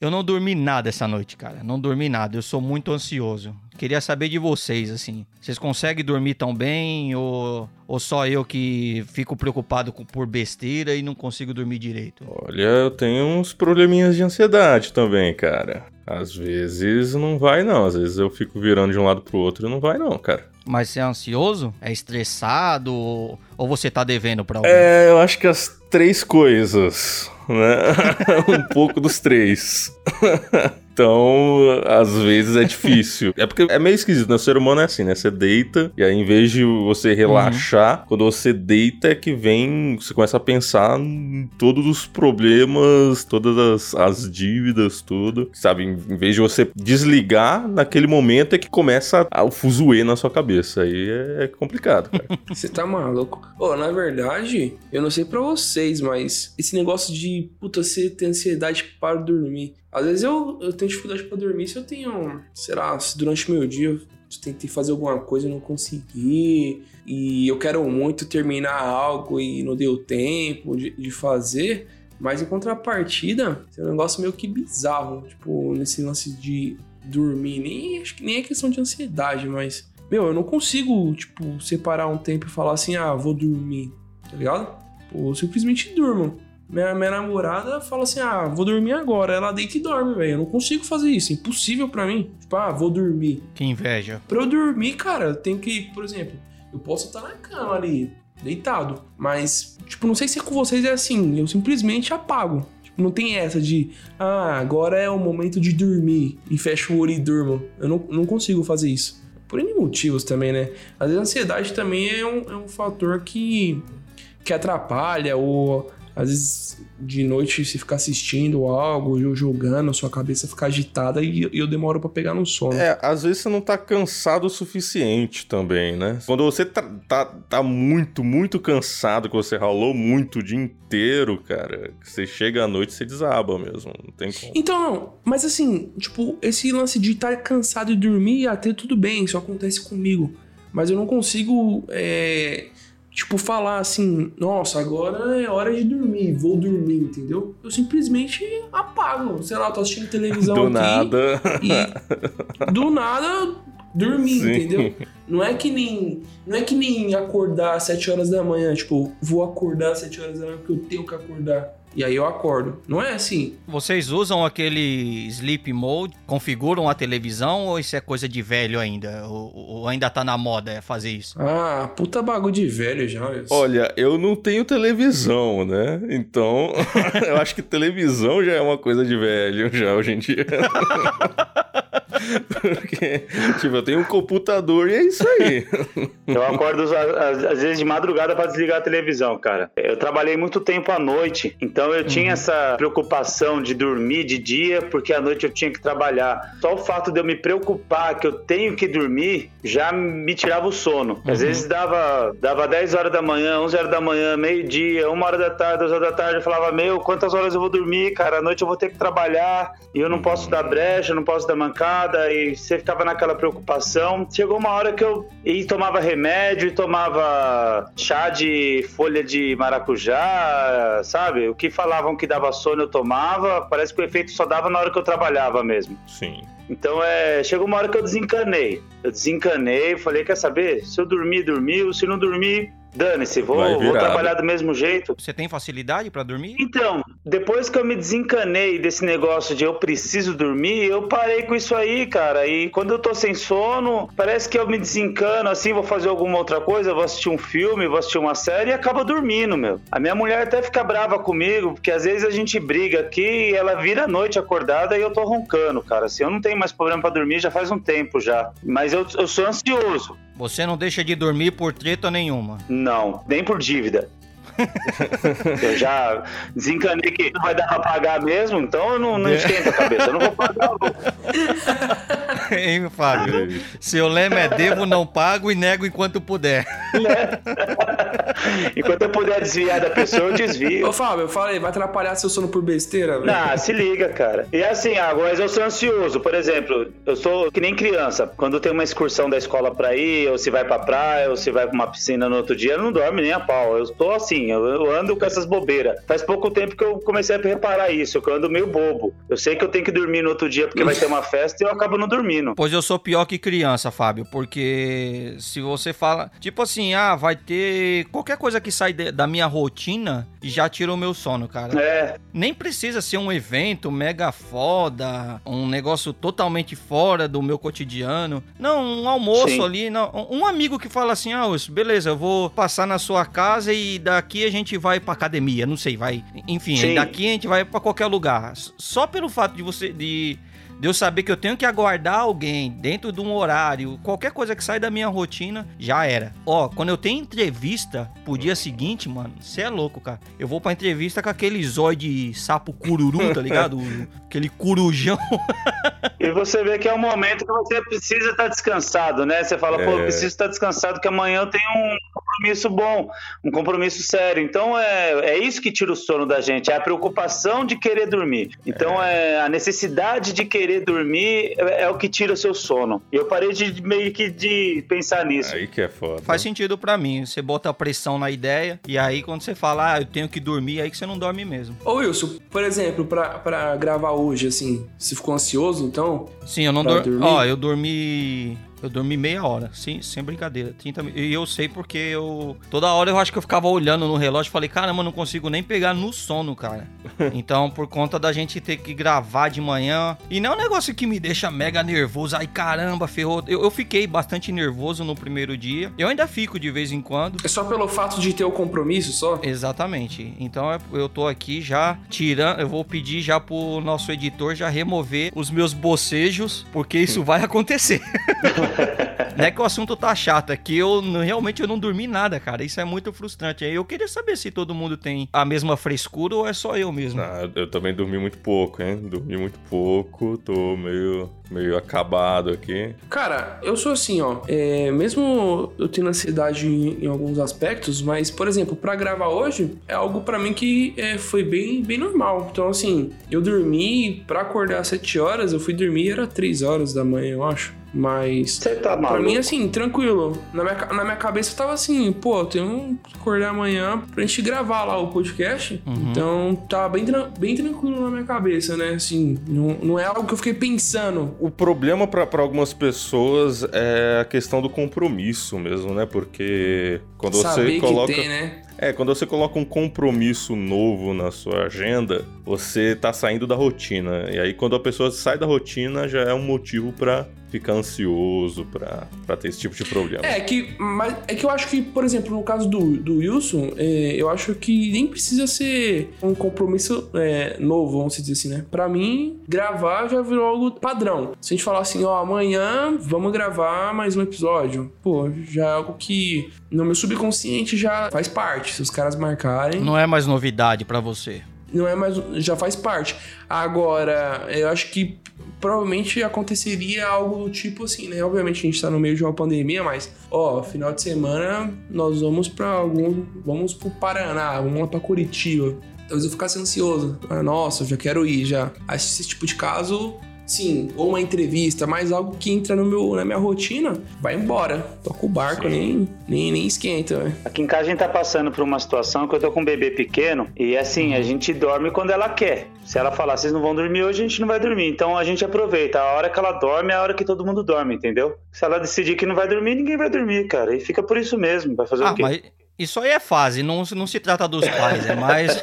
Eu não dormi nada essa noite, cara. Não dormi nada. Eu sou muito ansioso. Queria saber de vocês, assim. Vocês conseguem dormir tão bem ou, ou só eu que fico preocupado com, por besteira e não consigo dormir direito? Olha, eu tenho uns probleminhas de ansiedade também, cara. Às vezes não vai, não. Às vezes eu fico virando de um lado pro outro e não vai, não, cara. Mas você é ansioso? É estressado? Ou, ou você tá devendo pra alguém? É, eu acho que as três coisas, né? um pouco dos três. Então, às vezes é difícil. É porque é meio esquisito, né? O ser humano é assim, né? Você deita, e aí em vez de você relaxar, uhum. quando você deita é que vem, você começa a pensar em todos os problemas, todas as, as dívidas, tudo. Sabe? Em, em vez de você desligar, naquele momento é que começa a, o fuzuê na sua cabeça. Aí é, é complicado, cara. Você tá maluco? Pô, na verdade, eu não sei para vocês, mas esse negócio de, puta, você ter ansiedade para dormir. Às vezes eu, eu tenho dificuldade para dormir se eu tenho, sei lá, se durante o meu dia eu tentei fazer alguma coisa e não consegui, e eu quero muito terminar algo e não deu tempo de, de fazer. Mas em contrapartida, é um negócio meio que bizarro, tipo, nesse lance de dormir. Nem, acho que nem é questão de ansiedade, mas. Meu, eu não consigo, tipo, separar um tempo e falar assim, ah, vou dormir, tá ligado? Pô, eu simplesmente durmo. Minha, minha namorada fala assim: ah, vou dormir agora. Ela deita e dorme, velho. Eu não consigo fazer isso. Impossível para mim. Tipo, ah, vou dormir. Que inveja. Pra eu dormir, cara, eu tenho que, por exemplo, eu posso estar na cama ali, deitado. Mas, tipo, não sei se com vocês é assim. Eu simplesmente apago. Tipo, não tem essa de, ah, agora é o momento de dormir e fecho o olho e durmo. Eu não, não consigo fazer isso. Por N motivos também, né? Às vezes a ansiedade também é um, é um fator que, que atrapalha ou às vezes de noite você ficar assistindo algo, ou jogando, a sua cabeça fica agitada e, eu demoro para pegar no sono. É, às vezes você não tá cansado o suficiente também, né? Quando você tá, tá, tá muito, muito cansado, que você ralou muito o dia inteiro, cara, você chega à noite e você desaba mesmo, não tem como. Então, não, mas assim, tipo, esse lance de estar tá cansado e dormir, até tudo bem, isso acontece comigo. Mas eu não consigo é, tipo, falar assim, nossa, agora é hora de dormir, vou dormir, entendeu? Eu simplesmente apago. Sei lá, tô assistindo televisão do aqui. Nada. E do nada dormir, Sim. entendeu? Não é que nem. Não é que nem acordar às 7 horas da manhã, tipo, vou acordar às 7 horas da manhã porque eu tenho que acordar. E aí eu acordo. Não é assim. Vocês usam aquele sleep mode, configuram a televisão ou isso é coisa de velho ainda? Ou, ou ainda tá na moda fazer isso? Ah, puta bagulho de velho já. Olha, eu não tenho televisão, né? Então, eu acho que televisão já é uma coisa de velho já hoje em dia. Porque, tipo, eu tenho um computador e é isso aí. Eu acordo às, vezes de madrugada para desligar a televisão, cara. Eu trabalhei muito tempo à noite, então eu tinha uhum. essa preocupação de dormir de dia, porque à noite eu tinha que trabalhar. Só o fato de eu me preocupar que eu tenho que dormir já me tirava o sono. Às uhum. vezes dava, dava 10 horas da manhã, 11 horas da manhã, meio-dia, 1 hora da tarde, 2 horas da tarde, eu falava, meu, quantas horas eu vou dormir, cara? À noite eu vou ter que trabalhar e eu não posso dar brecha, não posso dar mancada e você ficava naquela preocupação. Chegou uma hora que eu e tomava remédio e tomava chá de folha de maracujá, sabe? O que falavam que dava sono eu tomava. Parece que o efeito só dava na hora que eu trabalhava mesmo. Sim. Então é, chegou uma hora que eu desencanei. Eu desencanei, falei, quer saber? Se eu dormir, dormiu. Se não dormir, Dane-se, vou, vou, trabalhar do mesmo jeito. Você tem facilidade para dormir? Então, depois que eu me desencanei desse negócio de eu preciso dormir, eu parei com isso aí, cara. E quando eu tô sem sono, parece que eu me desencano assim, vou fazer alguma outra coisa, vou assistir um filme, vou assistir uma série e acaba dormindo, meu. A minha mulher até fica brava comigo, porque às vezes a gente briga aqui e ela vira a noite acordada e eu tô roncando, cara. Assim, eu não tenho mais problema para dormir já faz um tempo já. Mas eu, eu sou ansioso. Você não deixa de dormir por treta nenhuma? Não, nem por dívida. eu já desencanei que não vai dar pra pagar mesmo, então eu não, não esquento a cabeça, eu não vou pagar. hein, Fábio? Seu lema é devo, não pago e nego enquanto puder. Enquanto eu puder desviar da pessoa, eu desvio. Ô, Fábio, eu falei, vai atrapalhar seu sono por besteira, velho? Ah, se liga, cara. E assim, ah, mas eu sou ansioso. Por exemplo, eu sou que nem criança. Quando tem uma excursão da escola pra ir, ou se vai pra praia, ou se vai pra uma piscina no outro dia, eu não dorme nem a pau. Eu tô assim, eu, eu ando com essas bobeiras. Faz pouco tempo que eu comecei a reparar isso, que eu ando meio bobo. Eu sei que eu tenho que dormir no outro dia porque vai ter uma festa e eu acabo não dormindo. Pois eu sou pior que criança, Fábio, porque se você fala, tipo assim, ah, vai ter qualquer coisa que sai de- da minha rotina já tira o meu sono, cara. É, Nem precisa ser um evento mega foda, um negócio totalmente fora do meu cotidiano. Não, um almoço Sim. ali, não. Um amigo que fala assim: "Ah, Wilson, beleza, eu vou passar na sua casa e daqui a gente vai pra academia, não sei, vai. Enfim, Sim. daqui a gente vai pra qualquer lugar". Só pelo fato de você de de eu saber que eu tenho que aguardar alguém dentro de um horário, qualquer coisa que sai da minha rotina, já era. Ó, quando eu tenho entrevista pro dia seguinte, mano, você é louco, cara. Eu vou pra entrevista com aquele zóio de sapo cururu, tá ligado? O- aquele corujão. E você vê que é um momento que você precisa estar descansado, né? Você fala, pô, eu É. preciso estar descansado, que amanhã eu tenho um compromisso bom, um compromisso sério. Então é, é isso que tira o sono da gente, é a preocupação de querer dormir. Então é, a necessidade de querer dormir é, é o que tira o seu sono. E eu parei de meio que de pensar nisso. Aí que é foda. Faz sentido pra mim. Você bota a pressão na ideia e aí quando você fala, ah, eu tenho que dormir, aí que você não dorme mesmo. Ô, Wilson, por exemplo, pra, pra gravar hoje, assim, você ficou ansioso, então? Sim, eu não dormi. Ó, eu dormi. Eu dormi meia hora, sim, sem brincadeira. 30 mi- E eu sei porque eu. Toda hora eu acho que eu ficava olhando no relógio e falei, caramba, eu não consigo nem pegar no sono, cara. então, por conta da gente ter que gravar de manhã. E não é um negócio que me deixa mega nervoso. Ai, caramba, ferrou. Eu, eu fiquei bastante nervoso no primeiro dia. Eu ainda fico de vez em quando. É só pelo fato de ter o compromisso só? Exatamente. Então eu tô aqui já tirando. Eu vou pedir já pro nosso editor já remover os meus bocejos, porque isso vai acontecer. não é que o assunto tá chato, é que eu não- realmente eu não dormi nada, cara. Isso é muito frustrante. Eu queria saber se todo mundo tem a mesma frescura ou é só eu mesmo. Ah, eu também dormi muito pouco, hein? Dormi muito pouco, tô meio, meio acabado aqui. Cara, eu sou assim, ó. é, mesmo eu tendo ansiedade em, em alguns aspectos, mas, por exemplo, pra gravar hoje, é algo pra mim que é, foi bem, bem normal. Então, assim, eu dormi, pra acordar às 7 horas, eu fui dormir, era 3 horas da manhã, eu acho. Mas. Você tá Pra maluco? mim, assim, tranquilo. Na minha, na minha cabeça eu tava assim, pô, tenho que acordar amanhã pra gente gravar lá o podcast. Então, tá bem, bem tranquilo na minha cabeça, né? Assim, não, não é algo que eu fiquei pensando. O problema pra pra algumas pessoas é a questão do compromisso mesmo, né? Porque quando você saber coloca. que tem, né? É, quando você coloca um compromisso novo na sua agenda, você tá saindo da rotina. E aí, quando a pessoa sai da rotina, já é um motivo pra ficar ansioso, pra, pra ter esse tipo de problema. É que, mas é que eu acho que, por exemplo, no caso do, do Wilson, é, eu acho que nem precisa ser um compromisso é, novo, vamos dizer assim, né? Pra mim, gravar já virou algo padrão. Se a gente falar assim, ó, amanhã vamos gravar mais um episódio, pô, já é algo que no meu subconsciente já faz parte. Se os caras marcarem, Não é mais novidade pra você. Não é mais. já faz parte. Agora, eu acho que provavelmente aconteceria algo do tipo assim, né? Obviamente a gente tá no meio de uma pandemia, mas, ó, final de semana nós vamos pra algum. Vamos pro Paraná, vamos lá pra Curitiba. Talvez eu ficasse ansioso. Ah, nossa, já quero ir já. Esse tipo de caso. Sim, ou uma entrevista, mas algo que entra no meu, na minha rotina, vai embora. Toca o barco, nem, nem, nem esquenta, né? Aqui em casa a gente tá passando por uma situação que eu tô com um bebê pequeno e assim, a gente dorme quando ela quer. Se ela falar, vocês não vão dormir hoje, a gente não vai dormir. Então a gente aproveita. A hora que ela dorme é a hora que todo mundo dorme, entendeu? Se ela decidir que não vai dormir, ninguém vai dormir, cara. E fica por isso mesmo. Vai fazer Ah, o quê? mas isso aí é fase, não, não se trata dos pais, é mais.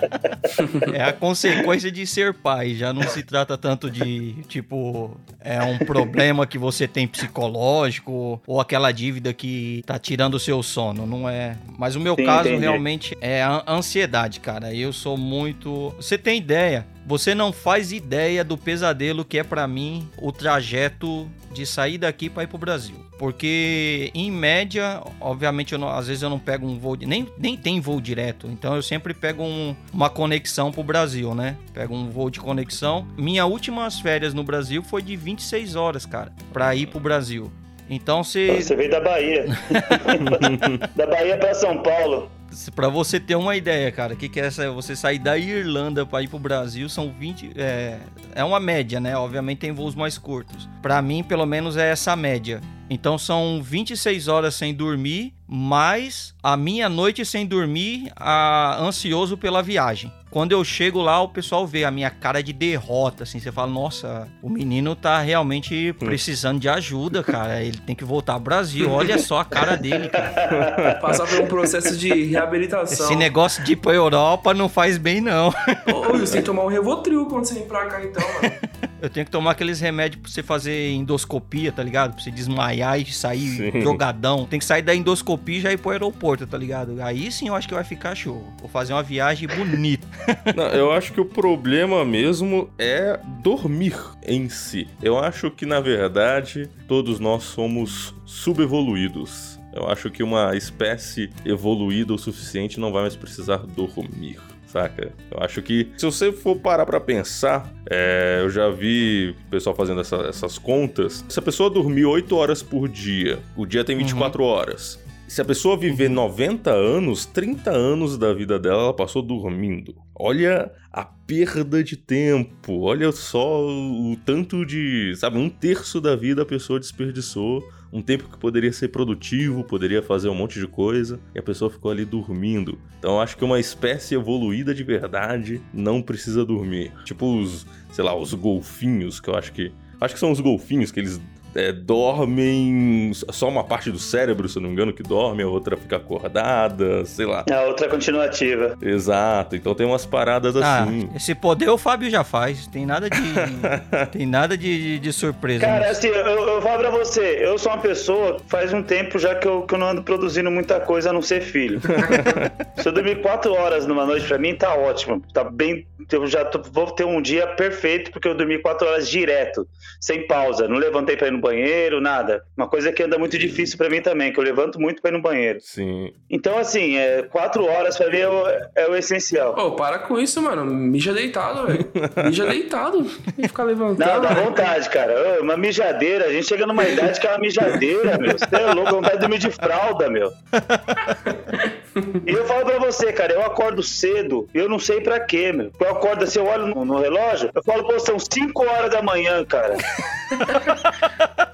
é a consequência de ser pai. Já não se trata tanto de, tipo, é um problema que você tem psicológico ou aquela dívida que tá tirando o seu sono. Não é. Mas o meu Sim, caso entendi. realmente é a ansiedade, cara. Eu sou muito. Você tem ideia? Você não faz ideia do pesadelo que é pra mim o trajeto de sair daqui pra ir pro Brasil. Porque, em média, obviamente, não- às vezes eu não pego um voo. nem, nem tem voo direto. Então eu sempre pego um- uma conexão pro Brasil, né? Pego um voo de conexão. Minha últimas férias no Brasil foi de 26 horas, cara, pra ir pro Brasil. Então você. Você veio da Bahia. da Bahia pra São Paulo. Pra você ter uma ideia, cara, que, que é essa? Você sair da Irlanda pra ir pro Brasil são 20. É, é uma média, né? Obviamente tem voos mais curtos. Pra mim, pelo menos, é essa média. Então são 26 horas sem dormir, mais a minha noite sem dormir, a, ansioso pela viagem. Quando eu chego lá, o pessoal vê a minha cara de derrota, assim. Você fala, nossa, o menino tá realmente precisando de ajuda, cara. Ele tem que voltar ao Brasil. Olha só a cara dele, cara. Passar por um processo de reabilitação. Esse negócio de ir pra Europa não faz bem, não. Ô, você tem que tomar um Revotril quando você vem pra cá, então, mano. Eu tenho que tomar aqueles remédios pra você fazer endoscopia, tá ligado? Pra você desmaiar e sair Sim. jogadão. Tem que sair da endoscopia e já ir pro aeroporto, tá ligado? Aí sim eu acho que vai ficar show. Vou fazer uma viagem bonita. Não, eu acho que o problema mesmo é dormir em si. Eu acho que, na verdade, todos nós somos subevoluídos. Eu acho que uma espécie evoluída o suficiente não vai mais precisar dormir. Saca? Eu acho que se você for parar pra pensar, é, eu já vi pessoal fazendo essa- essas contas. Se a pessoa dormir 8 horas por dia, o dia tem 24 horas. Se a pessoa viver 90 anos, 30 anos da vida dela ela passou dormindo. Olha a perda de tempo. Olha só o tanto de. Sabe, um terço da vida a pessoa desperdiçou. Um tempo que poderia ser produtivo, poderia fazer um monte de coisa, e a pessoa ficou ali dormindo. Então acho que uma espécie evoluída de verdade não precisa dormir. Tipo os, sei lá, os golfinhos, que eu acho que. Acho que são os golfinhos que eles é, dormem. Só uma parte do cérebro, se eu não me engano, que dorme, a outra fica acordada, sei lá. A outra continuativa. Exato, então tem umas paradas Ah, assim. esse poder o Fábio já faz. Tem nada de. tem nada de, de surpresa. Cara, nisso. assim, eu, eu falo pra você, eu sou uma pessoa, faz um tempo já que eu, que eu não ando produzindo muita coisa a não ser filho. Se eu dormir quatro horas numa noite, pra mim tá ótimo. Tá bem. Eu já tô- vou ter um dia perfeito, porque eu dormi quatro horas direto, sem pausa. Não levantei pra ir no banheiro, nada. Uma coisa que anda muito difícil pra mim também, que eu levanto muito pra ir no banheiro. Sim. Então, assim, é, quatro horas pra mim é o, é o essencial. Ô, para com isso, mano. Mija deitado, velho. Mija deitado. Tem que ficar levantando. Não, dá velho. vontade, cara. Ô, Uma mijadeira. A gente chega numa idade que é uma mijadeira, meu. Você é louco, vontade de dormir de fralda, meu. E eu falo pra você, cara, eu acordo cedo, eu não sei pra quê, meu. Eu acordo assim, eu olho no, no relógio, eu falo, pô, são 5 horas da manhã, cara.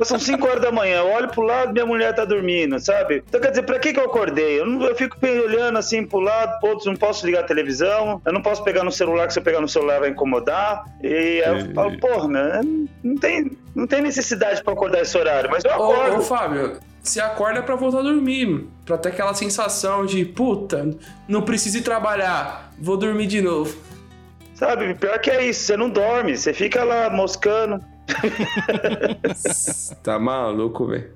Pô, São 5 horas da manhã, eu olho pro lado, minha mulher tá dormindo, sabe? Então quer dizer, pra que que eu acordei? Eu, não, eu fico olhando assim pro lado, putz, não posso ligar a televisão, eu não posso pegar no celular, que se eu pegar no celular vai incomodar. E aí eu falo, porra, meu, não tem, não tem necessidade pra acordar esse horário, mas eu Ô, acordo. ô, Fábio, você acorda pra voltar a dormir. Pra ter aquela sensação de, puta, não preciso ir trabalhar, vou dormir de novo. Sabe, pior que é isso, você não dorme, você fica lá moscando. tá maluco, velho.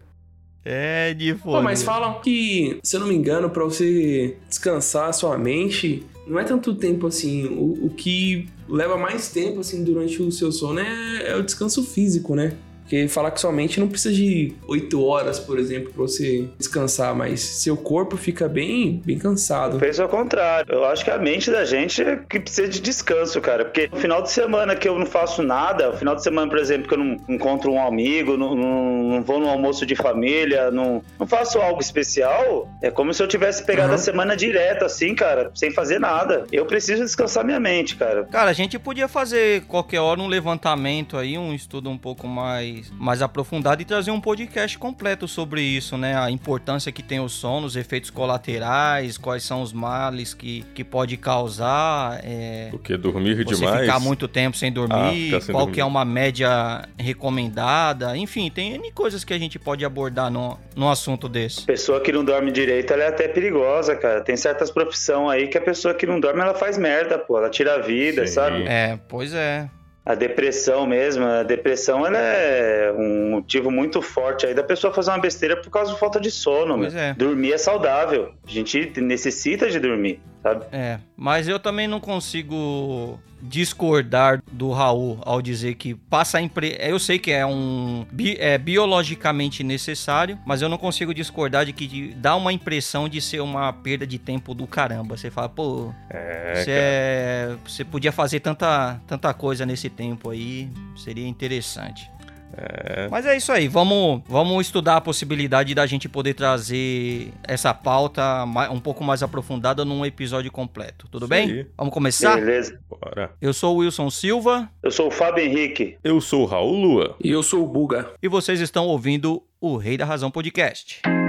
É de Pô, foda. mas falam que, se eu não me engano, pra você descansar a sua mente, não é tanto tempo assim. O, o que leva mais tempo, assim, durante o seu sono é, é o descanso físico, né? Porque falar que sua mente não precisa de 8 horas, por exemplo, pra você descansar, mas seu corpo fica bem, bem cansado. Penso ao contrário. Eu acho que a mente da gente é que precisa de descanso, cara. Porque no final de semana que eu não faço nada, no final de semana, por exemplo, que eu não encontro um amigo, não, não- não vou no almoço de família, não, não faço algo especial, é como se eu tivesse pegado Uhum. a semana direto, assim, cara, sem fazer nada. Eu preciso descansar minha mente, cara. Cara, a gente podia fazer qualquer hora um levantamento aí, um estudo um pouco mais, mais aprofundado e trazer um podcast completo sobre isso, né? A importância que tem o sono, os efeitos colaterais, quais são os males que, que pode causar, é, O que? Dormir você demais? ficar muito tempo sem Ah, dormir, ficar sem qual dormir. que é uma média recomendada, enfim, tem N coisas que a gente pode abordar no, no assunto desse. Pessoa que não dorme direito, ela é até perigosa, cara. Tem certas profissões aí que a pessoa que não dorme, ela faz merda, pô. Ela tira a vida, Sim. sabe? É, pois é. A depressão mesmo, a depressão ela é um motivo muito forte aí da pessoa fazer uma besteira por causa de falta de sono. Pois é. Dormir é saudável. A gente necessita de dormir, sabe? É, mas eu também não consigo discordar do Raul ao dizer que passa a impre... Eu sei que é um bi- é biologicamente necessário, mas eu não consigo discordar de que dá uma impressão de ser uma perda de tempo do caramba. Você fala, pô, É, você, é- você podia fazer tanta, tanta coisa nesse tempo aí, seria interessante. É. Mas é isso aí, vamos, vamos estudar a possibilidade da gente poder trazer essa pauta um pouco mais aprofundada num episódio completo. Tudo Isso bem? aí. Vamos começar? Beleza. Bora. Eu sou o Wilson Silva Eu sou o Fábio Henrique. Eu sou o Raul Lua. E eu sou o Buga. e vocês estão ouvindo o Rei da Razão Podcast. Fala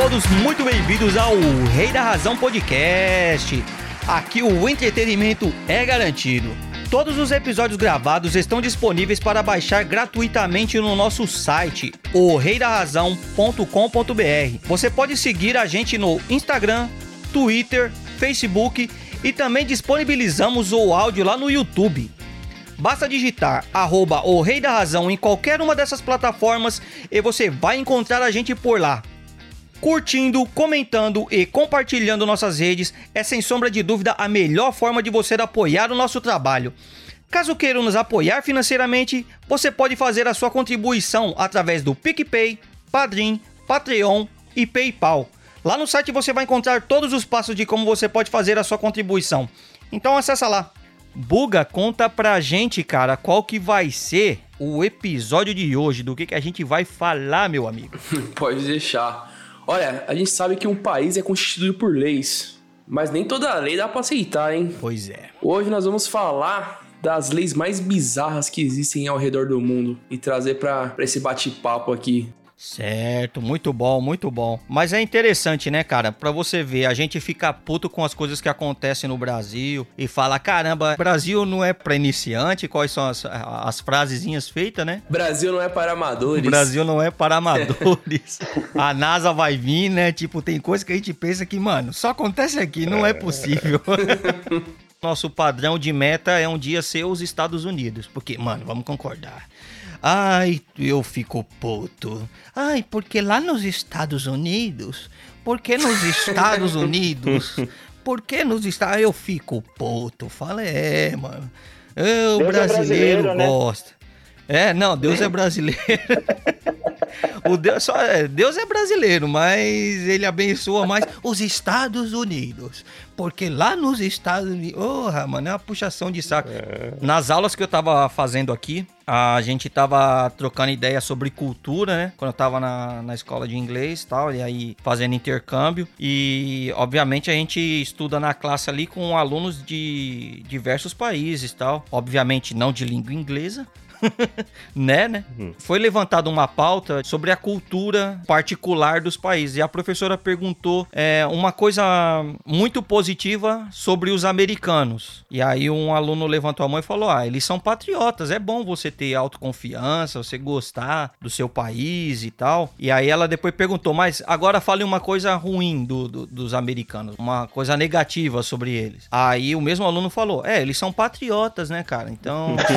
todos muito bem-vindos ao Rei da Razão Podcast. Aqui o entretenimento é garantido. Todos os episódios gravados estão disponíveis para baixar gratuitamente no nosso site, orreidarrazão.com.br. Você pode seguir a gente no Instagram, Twitter, Facebook e também disponibilizamos o áudio lá no YouTube. Basta digitar arroba o Rei da Razão em qualquer uma dessas plataformas e você vai encontrar a gente por lá. Curtindo, comentando e compartilhando nossas redes é sem sombra de dúvida a melhor forma de você apoiar o nosso trabalho. Caso queira nos apoiar financeiramente, você pode fazer a sua contribuição através do PicPay, Padrim, Patreon e PayPal. Lá no site você vai encontrar todos os passos de como você pode fazer a sua contribuição. Então acessa lá. Buga, conta pra gente, cara, qual que vai ser o episódio de hoje, do que, que a gente vai falar, meu amigo. Pode deixar. Olha, a gente sabe que um país é constituído por leis, mas nem toda lei dá pra aceitar, hein? Pois é. Hoje nós vamos falar das leis mais bizarras que existem ao redor do mundo e trazer pra, pra esse bate-papo aqui. Certo, muito bom, muito bom. Mas é interessante, né, cara? Pra você ver, a gente fica puto com as coisas que acontecem no Brasil e fala: caramba, Brasil não é pra iniciante, quais são as, as frasezinhas feitas, né? Brasil não é para amadores. Brasil não é para amadores. a NASA vai vir, né? Tipo, tem coisa que a gente pensa que, mano, só acontece aqui, não é possível. Nosso padrão de meta é um dia ser os Estados Unidos. Porque, mano, vamos concordar. Ai, eu fico puto. Ai, porque lá nos Estados Unidos? Porque nos Estados Unidos? Porque nos Estados Eu fico puto. Fala, é, mano. É, o Deus é brasileiro, brasileiro, né? É, não, Deus é brasileiro. o Deus, só, é, Deus é brasileiro, mas ele abençoa mais os Estados Unidos. Porque lá nos Estados Unidos. Porra, mano, é uma puxação de saco. Nas aulas que eu tava fazendo aqui, a gente tava trocando ideia sobre cultura, né? Quando eu tava na, na escola de inglês e tal, e aí fazendo intercâmbio. E, obviamente, a gente estuda na classe ali com alunos de diversos países e tal. Obviamente, não de língua inglesa, né, né? Foi levantada uma pauta sobre a cultura particular dos países. E a professora perguntou é, uma coisa muito positiva sobre os americanos. E aí um aluno levantou a mão e falou: Ah, eles são patriotas, é bom você ter autoconfiança, você gostar do seu país e tal. E aí ela depois perguntou: Mas agora fale uma coisa ruim do- do- dos americanos, uma coisa negativa sobre eles. Aí o mesmo aluno falou: É, eles são patriotas, né, cara? Então.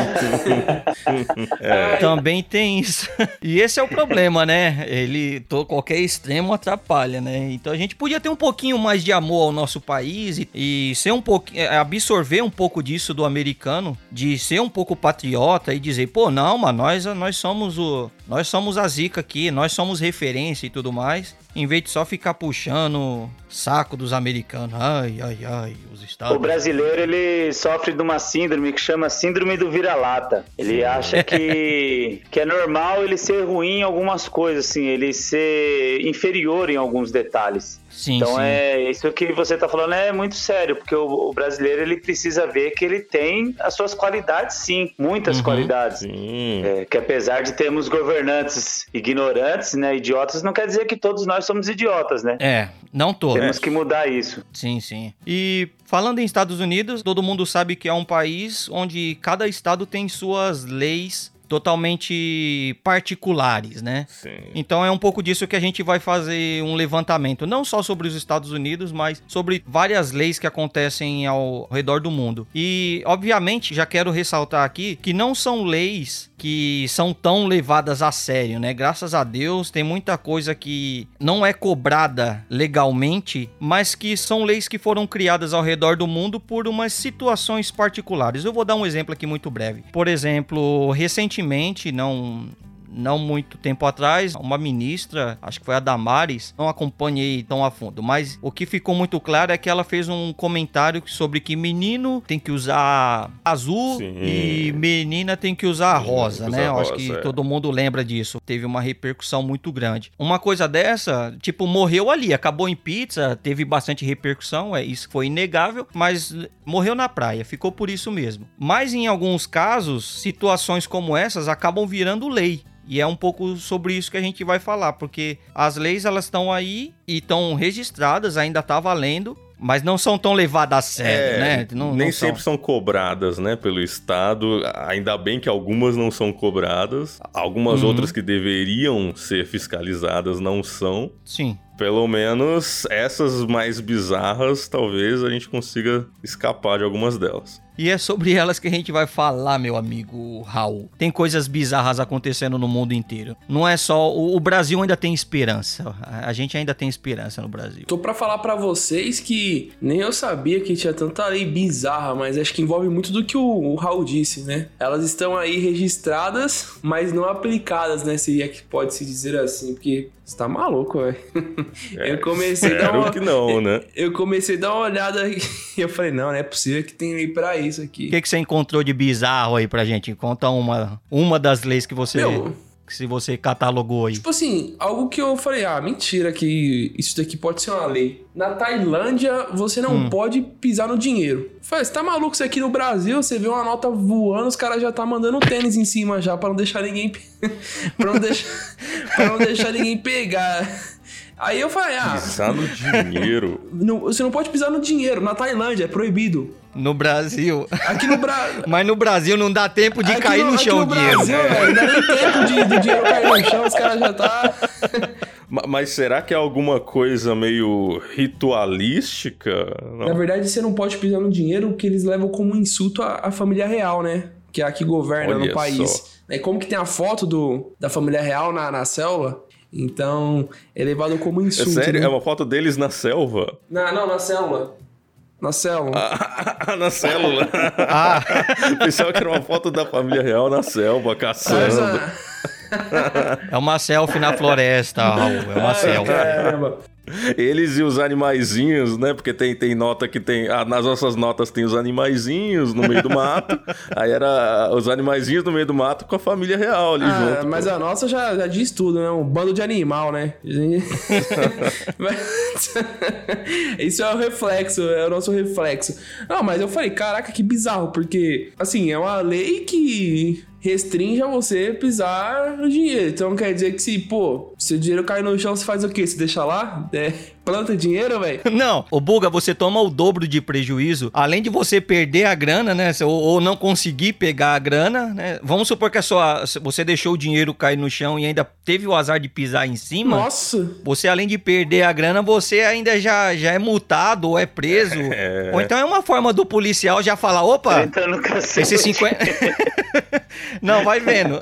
Também tem isso. E esse é o problema, né? Ele, to- qualquer extremo atrapalha, né? Então a gente podia ter um pouquinho mais de amor ao nosso país e, e ser um pouco, é, absorver um pouco disso do americano, de ser um pouco patriota e dizer, pô, não, mas nós, nós somos o, nós somos a zica aqui, nós somos referência e tudo mais, em vez de só ficar puxando saco dos americanos. Ai, ai, ai, os Estados O brasileiro, ele sofre de uma síndrome que chama síndrome do vira-lata. Ele acha que, que é normal ele ser ruim em algumas coisas, assim, ele ser inferior em alguns detalhes. Sim, então sim. é isso que você tá falando é muito sério, porque o, o brasileiro ele precisa ver que ele tem as suas qualidades, sim, muitas Uhum. qualidades. Sim. É, que apesar de termos governantes ignorantes, né, idiotas, não quer dizer que todos nós somos idiotas, né? É, não todos. Temos que mudar isso. Sim, sim. E falando em Estados Unidos, todo mundo sabe que é um país onde cada estado tem suas leis totalmente particulares, né? Sim. Então é um pouco disso que a gente vai fazer um levantamento, não só sobre os Estados Unidos, mas sobre várias leis que acontecem ao redor do mundo. E, obviamente, já quero ressaltar aqui que não são leis que são tão levadas a sério, né? Graças a Deus, tem muita coisa que não é cobrada legalmente, mas que são leis que foram criadas ao redor do mundo por umas situações particulares. Eu vou dar um exemplo aqui muito breve. Por exemplo, recentemente, não não muito tempo atrás, uma ministra, acho que foi a Damares, não acompanhei tão a fundo, mas o que ficou muito claro é que ela fez um comentário sobre que menino tem que usar azul Sim. e menina tem que usar rosa, né? Acho que é. todo mundo lembra disso. Teve uma repercussão muito grande. Uma coisa dessa, tipo, morreu ali, acabou em pizza, teve bastante repercussão, é isso foi inegável, mas morreu na praia, ficou por isso mesmo. Mas em alguns casos, situações como essas acabam virando lei. E é um pouco sobre isso que a gente vai falar, porque as leis elas estão aí e estão registradas, ainda está valendo, mas não são tão levadas a sério, é, né? Não, nem não sempre são. são. cobradas, né, pelo Estado. Ainda bem que algumas não são cobradas. Algumas uhum. outras que deveriam ser fiscalizadas não são. Sim. Pelo menos essas mais bizarras, talvez a gente consiga escapar de algumas delas. E é sobre elas que a gente vai falar, meu amigo Raul. Tem coisas bizarras acontecendo no mundo inteiro. Não é só. O, Brasil ainda tem esperança. A gente ainda tem esperança no Brasil. Tô pra falar para vocês que nem eu sabia que tinha tanta lei bizarra, mas acho que envolve muito do que o, o Raul disse, né? Elas estão aí registradas, mas não aplicadas, né? Seria que pode se dizer assim, porque você tá maluco, velho. É, eu comecei a dar uma... que não, né? Eu comecei a dar uma olhada e eu falei, não, não é possível que tem lei pra isso aqui. O que, que você encontrou de bizarro aí pra gente? Conta uma, uma das leis que você... Meu, se você catalogou aí. Tipo assim, algo que eu falei, ah, mentira que isso daqui pode ser uma lei. Na Tailândia, você não hum. pode pisar no dinheiro. Falei, você tá maluco? Isso aqui no Brasil, você vê uma nota voando, os caras já tá mandando tênis em cima já, para não deixar ninguém... pra, não deixar... pra não deixar ninguém pegar. Aí eu falei, ah. Pisar no dinheiro. você não pode pisar no dinheiro. Na Tailândia é proibido. No Brasil. Aqui no Brasil. Mas no Brasil não dá tempo de aqui cair no, no chão o dinheiro. Brasil, velho, não dá nem tempo de, de dinheiro cair no chão, os caras já tá. Mas será que é alguma coisa meio ritualística? Não. Na verdade, você não pode pisar no dinheiro que eles levam como insulto à, à família real, né? Que é a que governa Olha no país. Só. É como que tem a foto do, da família real na, na célula, então, é levado como insulto. É sério? Né? É uma foto deles na selva? Na, não, na célula. Na célula. Ah, na célula. ah. Pensava que era uma foto da família real na selva, caçando. É uma selfie na floresta, Raul. É uma selfie. Caramba. Eles e os animaizinhos, né? Porque tem, tem nota que tem. Ah, nas nossas notas tem os animaizinhos no meio do mato. aí era os animaizinhos no meio do mato com a família real ali ah, junto. Mas pô. a nossa já, já diz tudo, né? Um bando de animal, né? Isso é o reflexo, é o nosso reflexo. Não, mas eu falei, caraca, que bizarro, porque, assim, é uma lei que restringe a você pisar no dinheiro. Então quer dizer que se, pô, se o dinheiro cai no chão, você faz o quê? Você deixa lá? É, planta dinheiro, velho? Não, o Buga, você toma o dobro de prejuízo. Além de você perder a grana, né? Ou, ou, não conseguir pegar a grana, né? Vamos supor que a sua, você deixou o dinheiro cair no chão e ainda teve o azar de pisar em cima. Nossa! Você, além de perder a grana, você ainda já, já é multado ou é preso. É. Ou então é uma forma do policial já falar: opa, esse 50. Não, vai vendo.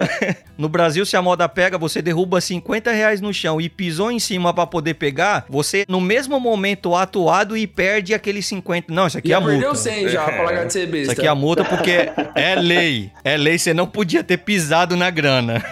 No Brasil, se a moda pega, você derruba 50 reais no chão e pisou em cima para poder pegar, você no mesmo momento atuado e perde aqueles 50. Não, isso aqui é a multa. perdeu 100 já, pra largar de ser besta. Isso aqui é a multa porque é lei. É lei, você não podia ter pisado na grana.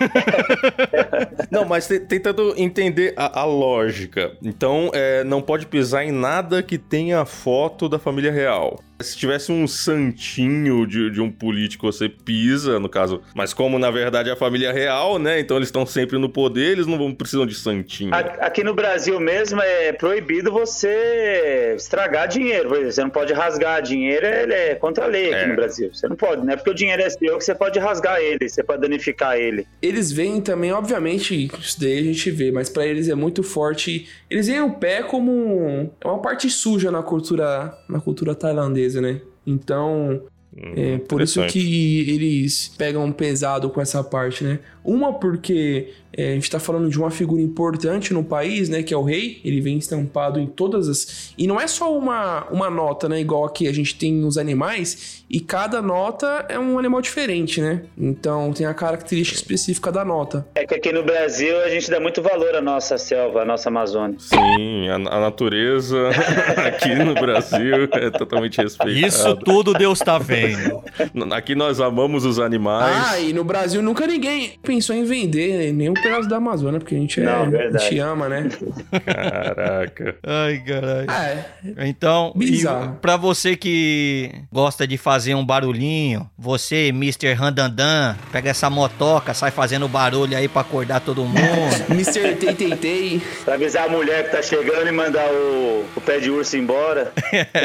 Não, mas tentando entender a, a lógica. Então, é, não pode pisar em nada que tenha foto da família real. Se tivesse um santinho de, de um político, você pisa, no caso. Mas como na verdade é a família real, né? Então eles estão sempre no poder, eles não vão, precisam de santinho. Aqui no Brasil mesmo é proibido você estragar dinheiro. Você não pode rasgar dinheiro, ele é contra a lei aqui é. no Brasil. Você não pode, não é porque o dinheiro é seu que você pode rasgar ele, você pode danificar ele. Eles veem também, obviamente, isso daí a gente vê, mas para eles é muito forte. Eles veem o pé como é uma parte suja na cultura, na cultura tailandesa né? Então, hum, é por isso que eles pegam pesado com essa parte, né? Uma porque É, a gente tá falando de uma figura importante no país, né? Que é o rei. Ele vem estampado em todas as. E não é só uma, uma nota, né? Igual aqui a gente tem nos animais. E cada nota é um animal diferente, né? Então tem a característica específica da nota. É que aqui no Brasil a gente dá muito valor à nossa selva, à nossa Amazônia. Sim, a, a natureza aqui no Brasil é totalmente respeitada. Isso tudo Deus tá vendo. Aqui nós amamos os animais. Ah, e no Brasil nunca ninguém pensou em vender nenhum pedaço da Amazônia, porque a gente, Não, é, a gente ama, né? Caraca. Ai, caralho. Ah, é. Então, e Bizarro. pra você que gosta de fazer um barulhinho, você, Mr. Randandan, pega essa motoca, sai fazendo barulho aí pra acordar todo mundo. Mr. Tei Tei Tei. Pra avisar a mulher que tá chegando e mandar o, o pé de urso embora.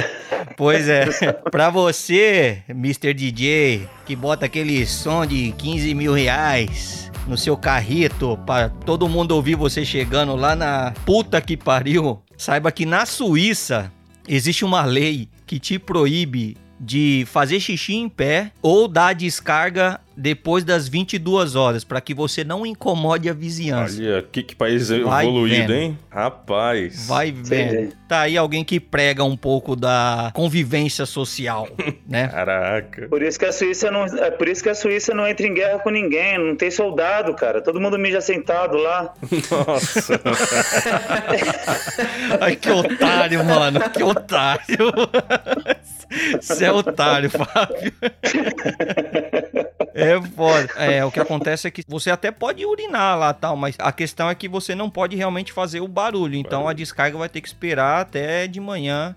pois é, pra você, Mr. DJ, que bota aquele som de 15 mil reais no seu carrito pra todo mundo ouvir você chegando lá na puta que pariu, saiba que na Suíça existe uma lei que te proíbe de fazer xixi em pé ou dar descarga depois das 22 horas, pra que você não incomode a vizinhança. Olha, que, que país Vai evoluído, vendo. hein? Rapaz. Vai vendo. Tá aí alguém que prega um pouco da convivência social, né? Caraca. Por isso que a Suíça não, é por isso que a Suíça não entra em guerra com ninguém, não tem soldado, cara. Todo mundo mija sentado lá. Nossa. Ai, que otário, mano. Que otário. Você é otário, Fábio. É foda. É, o que acontece é que você até pode urinar lá tal, mas a questão é que você não pode realmente fazer o barulho. Então a descarga vai ter que esperar até de manhã,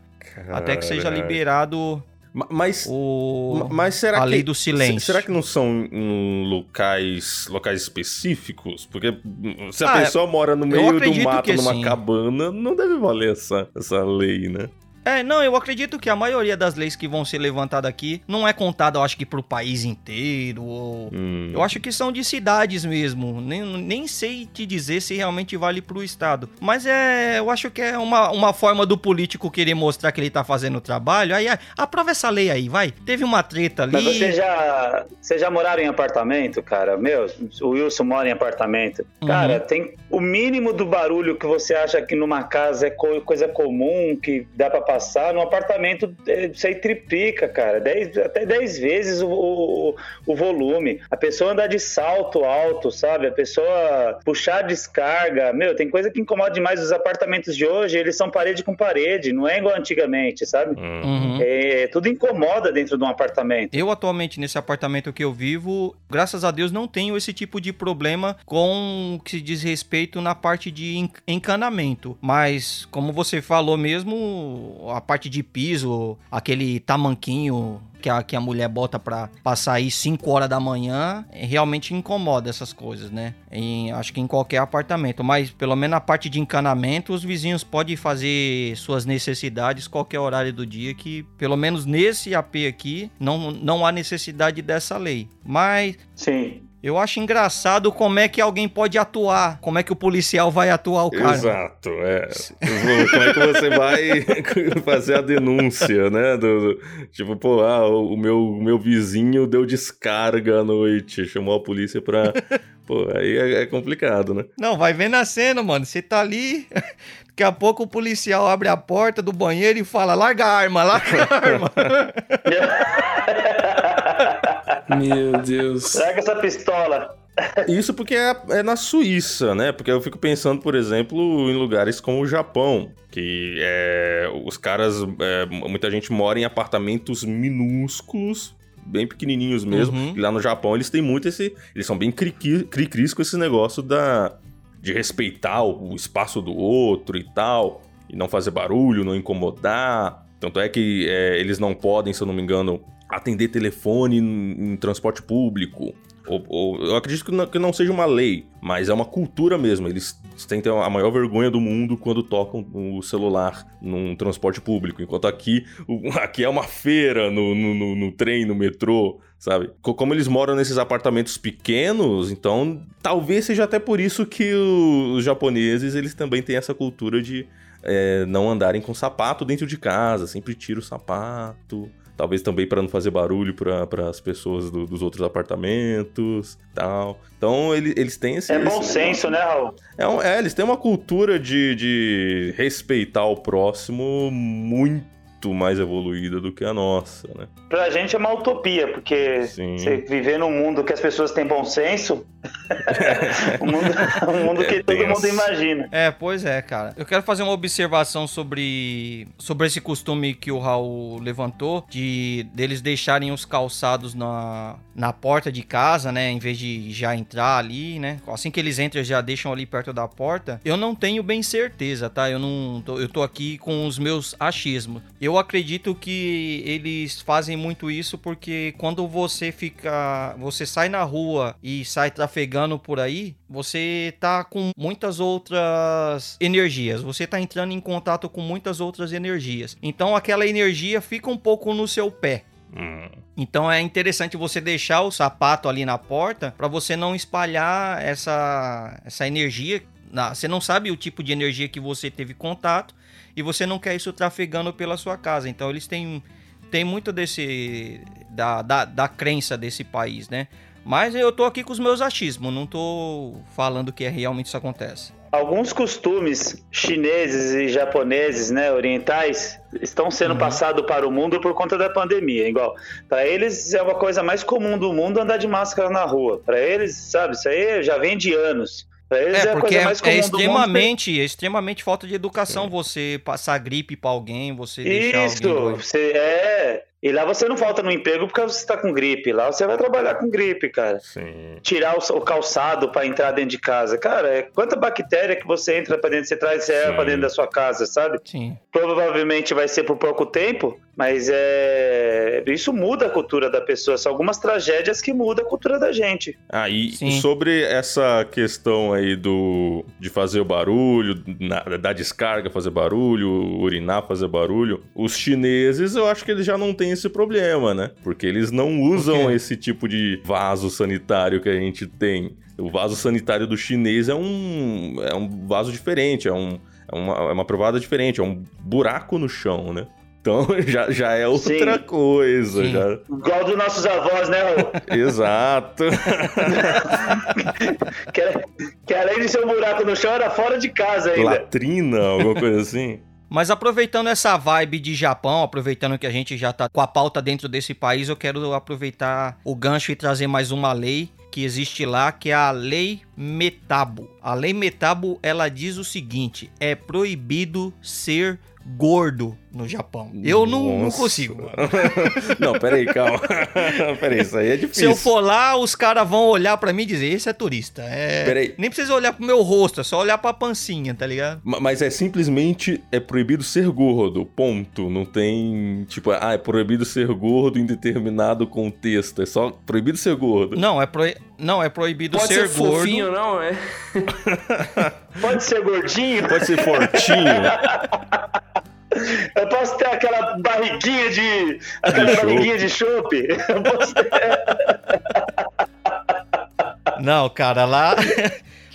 até que seja liberado Ma- Mas, o ma- mas será a que lei do silêncio. se- Será que não são em locais, locais específicos? Porque hum, se a Ah, pessoa mora no meio do mato, numa sim. cabana, não deve valer essa, essa lei, né? É, não, eu acredito que a maioria das leis que vão ser levantadas aqui não é contada, eu acho que pro país inteiro. Ou... Hum. Eu acho que são de cidades mesmo. Nem, nem sei te dizer se realmente vale pro estado. Mas é. Eu acho que é uma, uma forma do político querer mostrar que ele tá fazendo o trabalho. Aí, ah, aprova essa lei aí, vai. Teve uma treta ali. Mas você já, você já moraram em apartamento, cara? Meu, o Wilson mora em apartamento. Uhum. Cara, tem o mínimo do barulho que você acha que numa casa é co- coisa comum, que dá pra passar, no apartamento é, isso aí triplica, cara. Dez, até 10 vezes o, o, o volume. A pessoa andar de salto alto, sabe? A pessoa puxar a descarga. Meu, tem coisa que incomoda demais. Os apartamentos de hoje, eles são parede com parede, não é igual antigamente, sabe? Hum. Uhum. É, tudo incomoda dentro de um apartamento. Eu atualmente nesse apartamento que eu vivo, graças a Deus não tenho esse tipo de problema com o que se diz respeito na parte de en- encanamento. Mas como você falou mesmo, a parte de piso, aquele tamanquinho que a, que a mulher bota pra passar aí 5 horas da manhã, eh, realmente incomoda essas coisas, né? Em- acho que em qualquer apartamento, mas pelo menos na parte de encanamento, os vizinhos podem fazer suas necessidades qualquer horário do dia, que pelo menos nesse AP aqui não, não há necessidade dessa lei. Mas Sim. Eu acho engraçado como é que alguém pode atuar, como é que o policial vai atuar o cara. Exato, é. Como é que você vai fazer a denúncia, né? Do, do- tipo, pô, ah, o meu, o meu vizinho deu descarga à noite, chamou a polícia pra. Pô, aí é, é complicado, né? Não, vai vendo a cena, mano. Você tá ali, daqui a pouco o policial abre a porta do banheiro e fala: larga a arma, larga a arma. Meu Deus. Traga essa pistola. Isso porque é, é na Suíça, né? Porque eu fico pensando, por exemplo, em lugares como o Japão, que é, os caras, é, muita gente mora em apartamentos minúsculos, bem pequenininhos mesmo. Uhum. E lá no Japão eles têm muito esse, eles são bem cri-cri- cri-cris com esse negócio da de respeitar o, o espaço do outro e tal, e não fazer barulho, não incomodar. Tanto é que é, eles não podem, se eu não me engano, atender telefone em, transporte público. Ou, ou- eu acredito que não, que não seja uma lei, mas é uma cultura mesmo. Eles sentem a maior vergonha do mundo quando tocam o celular num transporte público. Enquanto aqui, aqui é uma feira no, no, no- no trem, no metrô, sabe? Co- Como eles moram nesses apartamentos pequenos, então talvez seja até por isso que os japoneses eles também têm essa cultura de é, não andarem com sapato dentro de casa, sempre tira o sapato. Talvez também para não fazer barulho para as pessoas do, dos outros apartamentos tal. Então ele, eles têm esse. É bom esse senso, né, Raul? É, um, é, eles têm uma cultura de, de respeitar o próximo muito mais evoluída do que a nossa, né? Pra gente é uma utopia, porque Sim. você viver num mundo que as pessoas têm bom senso, um mundo, um mundo que É todo tenso. mundo imagina. É, pois é, cara. Eu quero fazer uma observação sobre, sobre esse costume que o Raul levantou, de deles deixarem os calçados na, na porta de casa, né? Em vez de já entrar ali, né? Assim que eles entram, já deixam ali perto da porta. Eu não tenho bem certeza, tá? Eu não. tô- eu tô aqui com os meus achismos. Eu acredito que eles fazem muito isso porque quando você fica. Você sai na rua e sai trafegando por aí, você tá com muitas outras energias. Você tá entrando em contato com muitas outras energias. Então aquela energia fica um pouco no seu pé. Hum. Então é interessante você deixar o sapato ali na porta para você não espalhar essa, essa energia. Você não sabe o tipo de energia que você teve contato e você não quer isso trafegando pela sua casa. Então eles têm, têm muito desse da, da, da crença desse país, né? Mas eu tô aqui com os meus achismos, não tô falando que é realmente isso acontece. Alguns costumes chineses e japoneses, né, orientais, estão sendo Uhum. passados para o mundo por conta da pandemia. Igual, para eles é uma coisa mais comum do mundo andar de máscara na rua. Para eles, sabe, isso aí já vem de anos. Para eles é, É, a coisa é, mais comum é do mundo. extremamente, é extremamente falta de educação você passar gripe pra alguém, você deixar Isso, alguém doente. você é. E lá você não falta no emprego porque você está com gripe. Lá você vai trabalhar com gripe, cara. Sim. Tirar o, o calçado para entrar dentro de casa. Cara, é quanta bactéria que você entra para dentro, você traz você Sim. para dentro da sua casa, sabe? Sim. Provavelmente vai ser por pouco tempo, mas é. Isso muda a cultura da pessoa. São algumas tragédias que mudam a cultura da gente. Ah, e Sim. sobre essa questão aí do de fazer o barulho, na, da descarga fazer barulho, urinar fazer barulho, os chineses eu acho que eles já não têm esse problema, né? Porque eles não usam esse tipo de vaso sanitário que a gente tem. O vaso sanitário do chinês é um, é um vaso diferente, é, um, é, uma, é uma privada diferente, é um buraco no chão, né? Então já, já é outra Sim. coisa. Sim. Já... Igual dos nossos avós, né, Raul? Exato. que, que além de ser um buraco no chão, era fora de casa ainda. Latrina, alguma coisa assim. Mas aproveitando essa vibe de Japão, aproveitando que a gente já tá com a pauta dentro desse país, eu quero aproveitar o gancho e trazer mais uma lei que existe lá, que é a Lei Metabo. A Lei Metabo, ela diz o seguinte: é proibido ser gordo no Japão. Eu não, não consigo, mano. Não, peraí, calma. peraí, isso aí é Se difícil. eu for lá, os caras vão olhar pra mim e dizer: esse é turista. É... Peraí. Nem precisa olhar pro meu rosto, é só olhar pra pancinha, tá ligado? Ma- Mas é simplesmente é proibido ser gordo, ponto. Não tem, tipo, ah, é proibido ser gordo em determinado contexto. É só proibido ser gordo. Não, é, pro... não, é proibido Pode ser, ser, gordo. fofinho, não, é? Pode ser gordinho, Pode ser fortinho. eu posso ter aquela barriguinha de. aquela De barriguinha de chope. Eu posso ter. Não, cara, lá.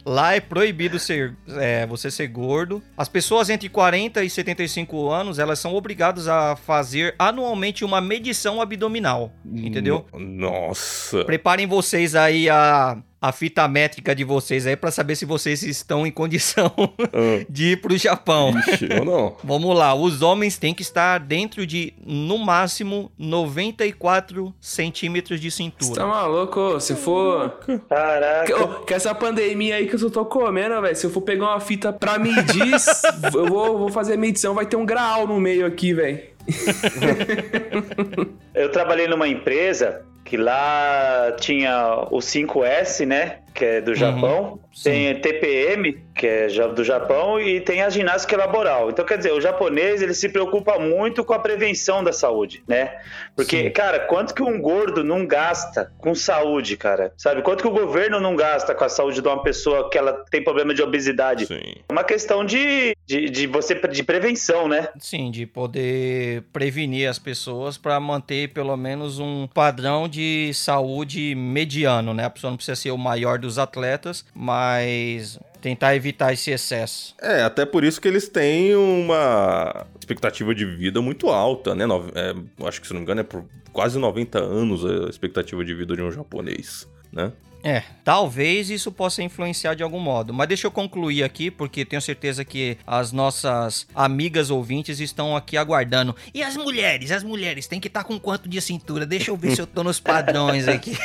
Lá é proibido ser, é, você ser gordo. As pessoas entre 40 e 75 anos, elas são obrigadas a fazer anualmente uma medição abdominal, entendeu? Nossa. Preparem vocês aí a, a fita métrica de vocês aí pra saber se vocês estão em condição Ah, de ir pro Japão. Ixi, eu não. Vamos lá, os homens têm que estar dentro de, no máximo, 94 centímetros de Você tá cintura. maluco? Se for. Que, Caraca. ô, que essa pandemia aí que eu só tô comendo, velho. Se eu for pegar uma fita pra medir, eu vou, vou fazer a medição, vai ter um grau no meio aqui, velho. Eu trabalhei numa empresa que lá tinha o 5S, né? Que é do Japão. sim. Tem TPM, que é do Japão, e tem a ginástica laboral. Então, quer dizer, o japonês ele se preocupa muito com a prevenção da saúde, né? Porque, Sim. cara, quanto que um gordo não gasta com saúde, cara? Sabe? Quanto que o governo não gasta com a saúde de uma pessoa que ela tem problema de obesidade? Sim. É uma questão de, de, de você de prevenção, né? Sim, de poder prevenir as pessoas para manter pelo menos um padrão de saúde mediano, né? A pessoa não precisa ser o maior dos atletas, mas Tentar evitar esse excesso. É, até por isso que eles têm uma expectativa de vida muito alta, né? É, acho que, se não me engano, é por quase 90 anos a expectativa de vida de um japonês, né? É, talvez isso possa influenciar de algum modo. Mas deixa eu concluir aqui, porque tenho certeza que as nossas amigas ouvintes estão aqui aguardando. E as mulheres? As mulheres têm que estar com quanto de cintura? Deixa eu ver se eu tô nos padrões aqui.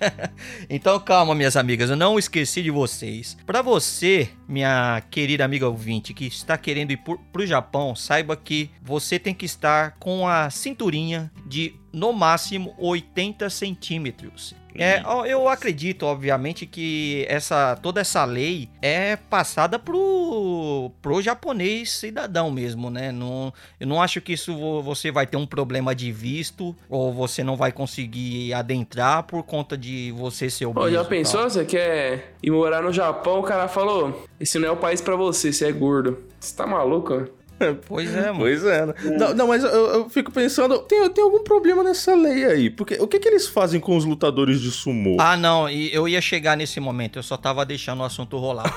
então calma, minhas amigas, eu não esqueci de vocês. Pra você, minha querida amiga ouvinte, que está querendo ir por, pro Japão, saiba que você tem que estar com a cinturinha de no máximo 80 centímetros. É, ó, eu acredito, obviamente, que essa toda essa lei é passada pro, pro japonês cidadão mesmo, né? Não, eu não acho que isso vo- você vai ter um problema de visto ou você não vai conseguir adentrar por conta de você ser obeso. Pô, já pensou? Você quer ir morar no Japão? O cara falou: esse não é o país pra você, você é gordo. Você tá maluco? Pois é, mano. Pois é, né? Não, não, mas eu, eu fico pensando, tem, tem algum problema nessa lei aí? Porque o que, que eles fazem com os lutadores de sumô? Ah, não, e eu ia chegar nesse momento, eu só tava deixando o assunto rolar.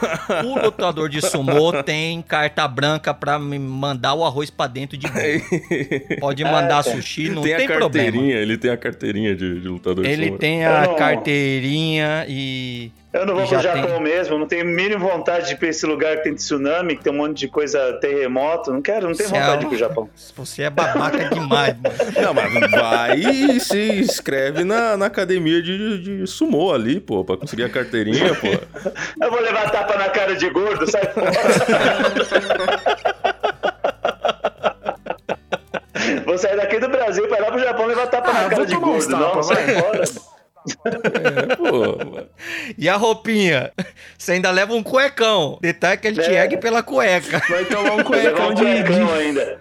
O lutador de sumô tem carta branca pra me mandar o arroz pra dentro de boa. Pode mandar tá. sushi, não tem tem, a carteirinha, problema. ele tem a carteirinha de, de lutador de Ele sumô. tem Eu a carteirinha e. Eu não vou pro Japão tem- mesmo, não tenho a mínima vontade de ir pra esse lugar que tem tsunami, que tem um monte de coisa terremoto. Não quero, não tenho Céu. vontade de ir pro Japão. Você é babaca demais, mano. Não, mas vai e se inscreve na, na academia de, de sumô ali, pô, pra conseguir a carteirinha, pô. Eu vou levar tapa na cara de gordo, sai fora. Vou sair daqui do Brasil pra ir lá pro Japão levar tapa Ah, na cara de gordo. tapa, Não, sai vai. fora. É, pô. E a roupinha? Você ainda leva um cuecão. Detalhe que ele te É. ergue pela cueca. Vai tomar um cuecão um de. cuecão de... ainda.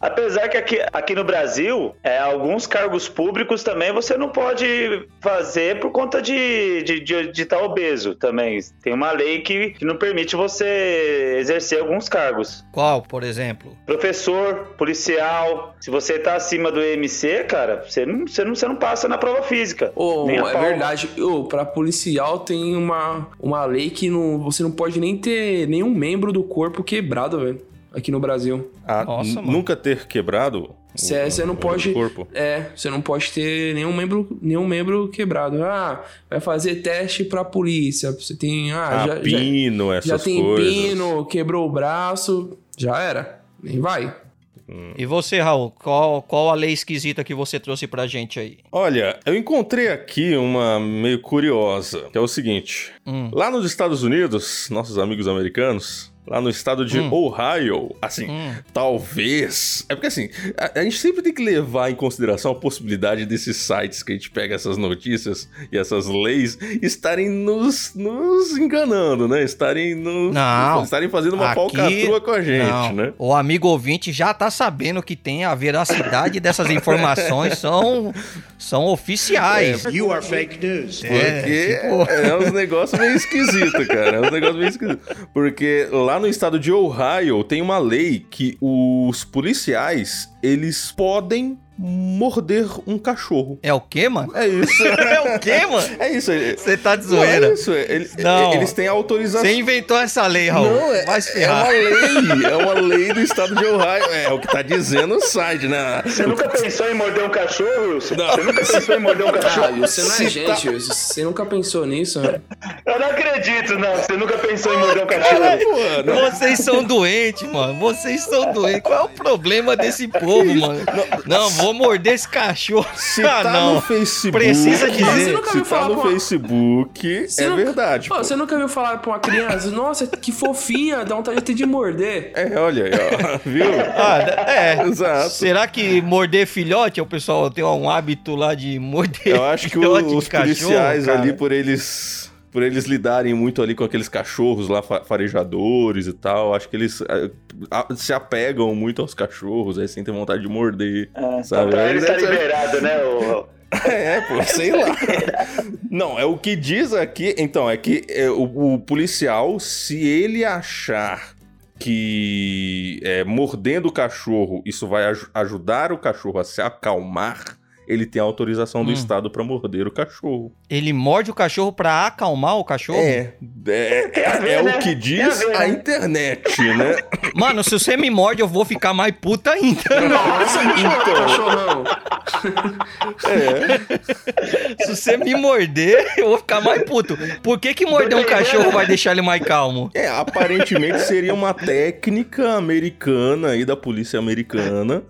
Apesar que aqui, aqui no Brasil, é, alguns cargos públicos também você não pode fazer por conta de estar de, de, de tá obeso também. Tem uma lei que, que não permite você exercer alguns cargos. Qual, por exemplo? Professor, policial, se você tá acima do MC, cara, você não, você não, você não passa na prova física. A é verdade. Ô, pra policial tem uma, uma lei que não, você não pode nem ter nenhum membro do corpo quebrado, velho. Aqui no Brasil. Ah, Nossa, nunca ter quebrado Cê- o- cê não pode- corpo. É, você não pode ter nenhum membro, nenhum membro quebrado. Ah, vai fazer teste pra polícia. Você tem. Ah, Ah, já, já, pino, essas já tem coisas. pino, quebrou o braço. Já era. Nem vai. E você, Raul, qual, qual a lei esquisita que você trouxe pra gente aí? Olha, eu encontrei aqui uma meio curiosa, que é o seguinte. Hum. Lá nos Estados Unidos, nossos amigos americanos, lá no estado de Hum. Ohio, assim, Hum. talvez. É porque assim, a, a gente sempre tem que levar em consideração a possibilidade desses sites que a gente pega essas notícias e essas leis estarem nos, nos enganando, né? Estarem nos. Não. Estarem fazendo uma Aqui- falcatrua com a gente, Não, né? O amigo ouvinte já tá sabendo que tem a veracidade dessas informações são, são oficiais. You are fake news. Porque tipo- é uns negócios meio esquisitos, cara. É uns negócios meio esquisitos. Porque lá no estado de Ohio tem uma lei que os policiais, eles podem morder um cachorro. É o quê, mano? É isso. É o quê, mano? É isso. é- Você tá de Não, zoeira. é isso. é- ele- Não. Eles têm autorização. Você inventou essa lei, Raul. Não, é, Vai se é uma lei. É uma lei do estado de Ohio. É o que tá dizendo o site, né? Você nunca pensou em morder um cachorro, Wilson? Você nunca pensou em morder um Ah, cachorro? você não é Se gente, Wilson. Você nunca pensou nisso, né? Eu não acredito, não. Você nunca pensou em morder um cachorro. Não, Vocês são doentes, mano. Vocês são doentes. Qual é o problema desse povo, mano? Não, vou morder esse cachorro. Se ah, tá não. no Facebook. Precisa dizer. Você nunca Se tá falar no com a- Facebook, Você é nunca- verdade. Pô, pô. você nunca viu falar pra uma criança? Nossa, que fofinha, dá vontade de morder. É, olha aí, ó. Viu? Ah, é. Exato. Será que morder filhote, o pessoal tem um hábito lá de morder Eu acho que o- filhote os de cachorro, policiais cara? ali, por eles. Por eles lidarem muito ali com aqueles cachorros lá, fa- farejadores e tal, acho que eles eh, a- se apegam muito aos cachorros, aí sentem vontade de morder, É, sabe? Pra ele tá liberado, né? O... É, pô, sei lá. Não, é o que diz aqui. Então, é que é, o, o policial, se ele achar que é, mordendo o cachorro isso vai aj- ajudar o cachorro a se acalmar, ele tem autorização do Hum. Estado pra morder o cachorro. Ele morde o cachorro pra acalmar o cachorro? É, é, ver, é né? o que Tem a diz ver, a né? internet, né? Mano, se você me morde, eu vou ficar mais puta ainda. Nossa, Então. cachorrão. É, Se você me morder, eu vou ficar mais puto. Por que que morder um cachorro vai deixar ele mais calmo? é, aparentemente seria uma técnica americana aí da polícia americana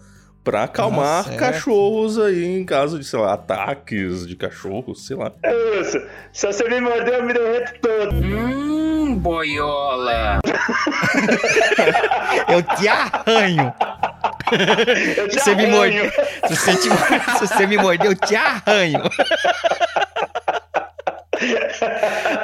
pra acalmar certo. cachorros aí em caso de, sei lá, ataques de cachorros, sei lá. É isso. Se você me morder, eu me derreto todo. Hum, boiola. Eu te arranho. Eu te Você me arranho. morde. Se você, te- se você me morder, eu te arranho.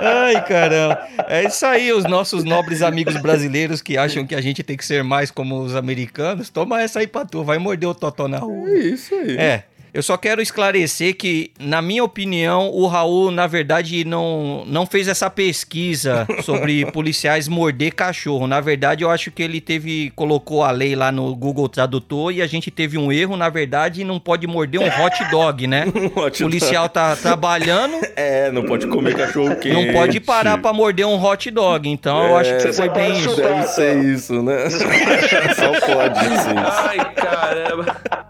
Ai, caramba. É isso aí, os nossos nobres amigos brasileiros que acham que a gente tem que ser mais como os americanos. Toma essa aí pra tu, vai morder o totó na rua. É isso aí. É. Eu só quero esclarecer que, na minha opinião, o Raul, na verdade, não, não fez essa pesquisa sobre policiais morder cachorro. Na verdade, eu acho que ele teve. colocou a lei lá no Google Tradutor e a gente teve um erro. Na verdade, não pode morder um hot dog, né? Um hot O policial tá trabalhando, É, não pode comer cachorro quente. não pode parar pra morder um hot dog. Então, eu acho que É, você foi só bem isso. Deve ser isso, né? Só pode ser isso. Ai, caramba.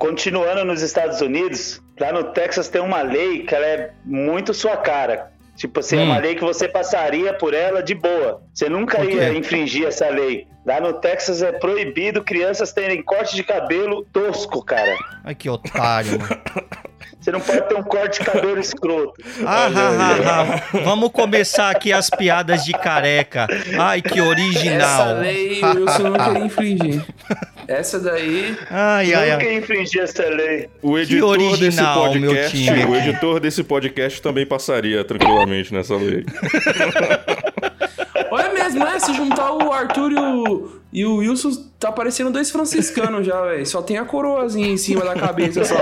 Continuando nos Estados Unidos, lá no Texas tem uma lei que ela é muito sua cara. Tipo assim, é Hum. uma lei que você passaria por ela de boa. Você nunca ia infringir essa lei. Lá no Texas é proibido crianças terem corte de cabelo tosco, cara. Ai, que otário, mano. Você não pode ter um corte de cabelo escroto. Ah, ah, ah, ah. Vamos começar aqui as piadas de careca. Ai, que original. Essa lei o Wilson não queria infringir. Essa daí. Ai, ai, nunca ia infringir essa lei. O editor desse original, meu podcast, time o editor desse podcast também passaria tranquilamente nessa lei. Olha mesmo, né? Se juntar o Arthur e o, e o Wilson, tá parecendo dois franciscanos já, velho. Só tem a coroazinha em cima da cabeça só.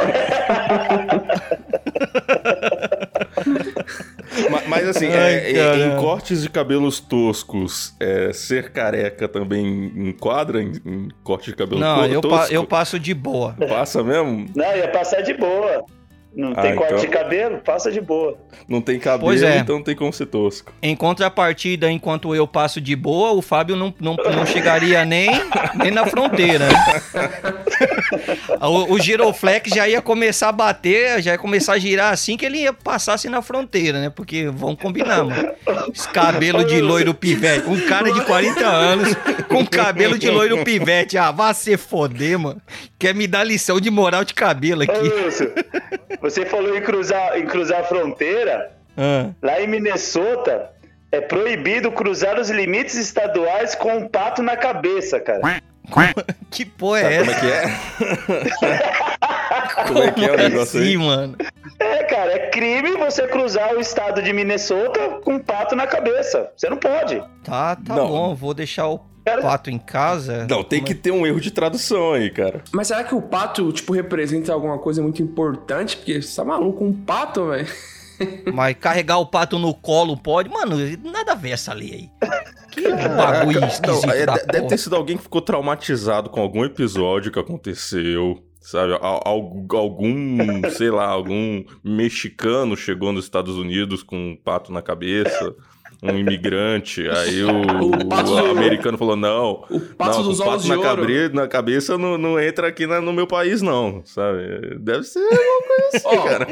Ma- Mas, assim, Ai, é, é, em cortes de cabelos toscos, é, ser careca também enquadra em, em corte de cabelo Não, to- eu, tosco? pa- eu passo de boa. Passa mesmo? Não, ia passar de boa. Não Ah, tem corte então. de cabelo? Passa de boa. Não tem cabelo, Pois é. então não tem como ser tosco. Em contrapartida, enquanto eu passo de boa, o Fábio não, não, não chegaria nem, nem na fronteira. né? o, o giroflex já ia começar a bater, já ia começar a girar assim que ele ia passasse na fronteira, né? Porque vamos combinar, mano. Esse cabelo de loiro pivete. Um cara de 40 anos com cabelo de loiro pivete. Ah, vá se foder, mano. Quer me dar lição de moral de cabelo Ô, aqui. Você falou em cruzar, em cruzar a fronteira. Ah. Lá em Minnesota, é proibido cruzar os limites estaduais com um pato na cabeça, cara. Que porra é Como é essa? que é? Como é que é o negócio assim, aí? mano? É, cara, é crime você cruzar o estado de Minnesota com um pato na cabeça. Você não pode. Tá, tá Não. bom, vou deixar o Cara- pato em casa. Não, tem que ter um erro de tradução aí, cara. Mas será que o pato, tipo, representa alguma coisa muito importante? Porque você tá maluco, um pato, velho. Mas carregar o pato no colo pode? Mano, nada a ver essa lei aí. Que bagulho esquisito Não, é, deve porra. ter sido alguém que ficou traumatizado com algum episódio que aconteceu. Sabe, Al- al- algum, sei lá, algum mexicano chegou nos Estados Unidos com um pato na cabeça, um imigrante, aí o, O pato o americano falou, não, O pato não, dos o pato olhos de na, ouro. cabre- na cabeça não, não entra aqui na- no meu país não, sabe, deve ser alguma coisa assim, Ó, cara.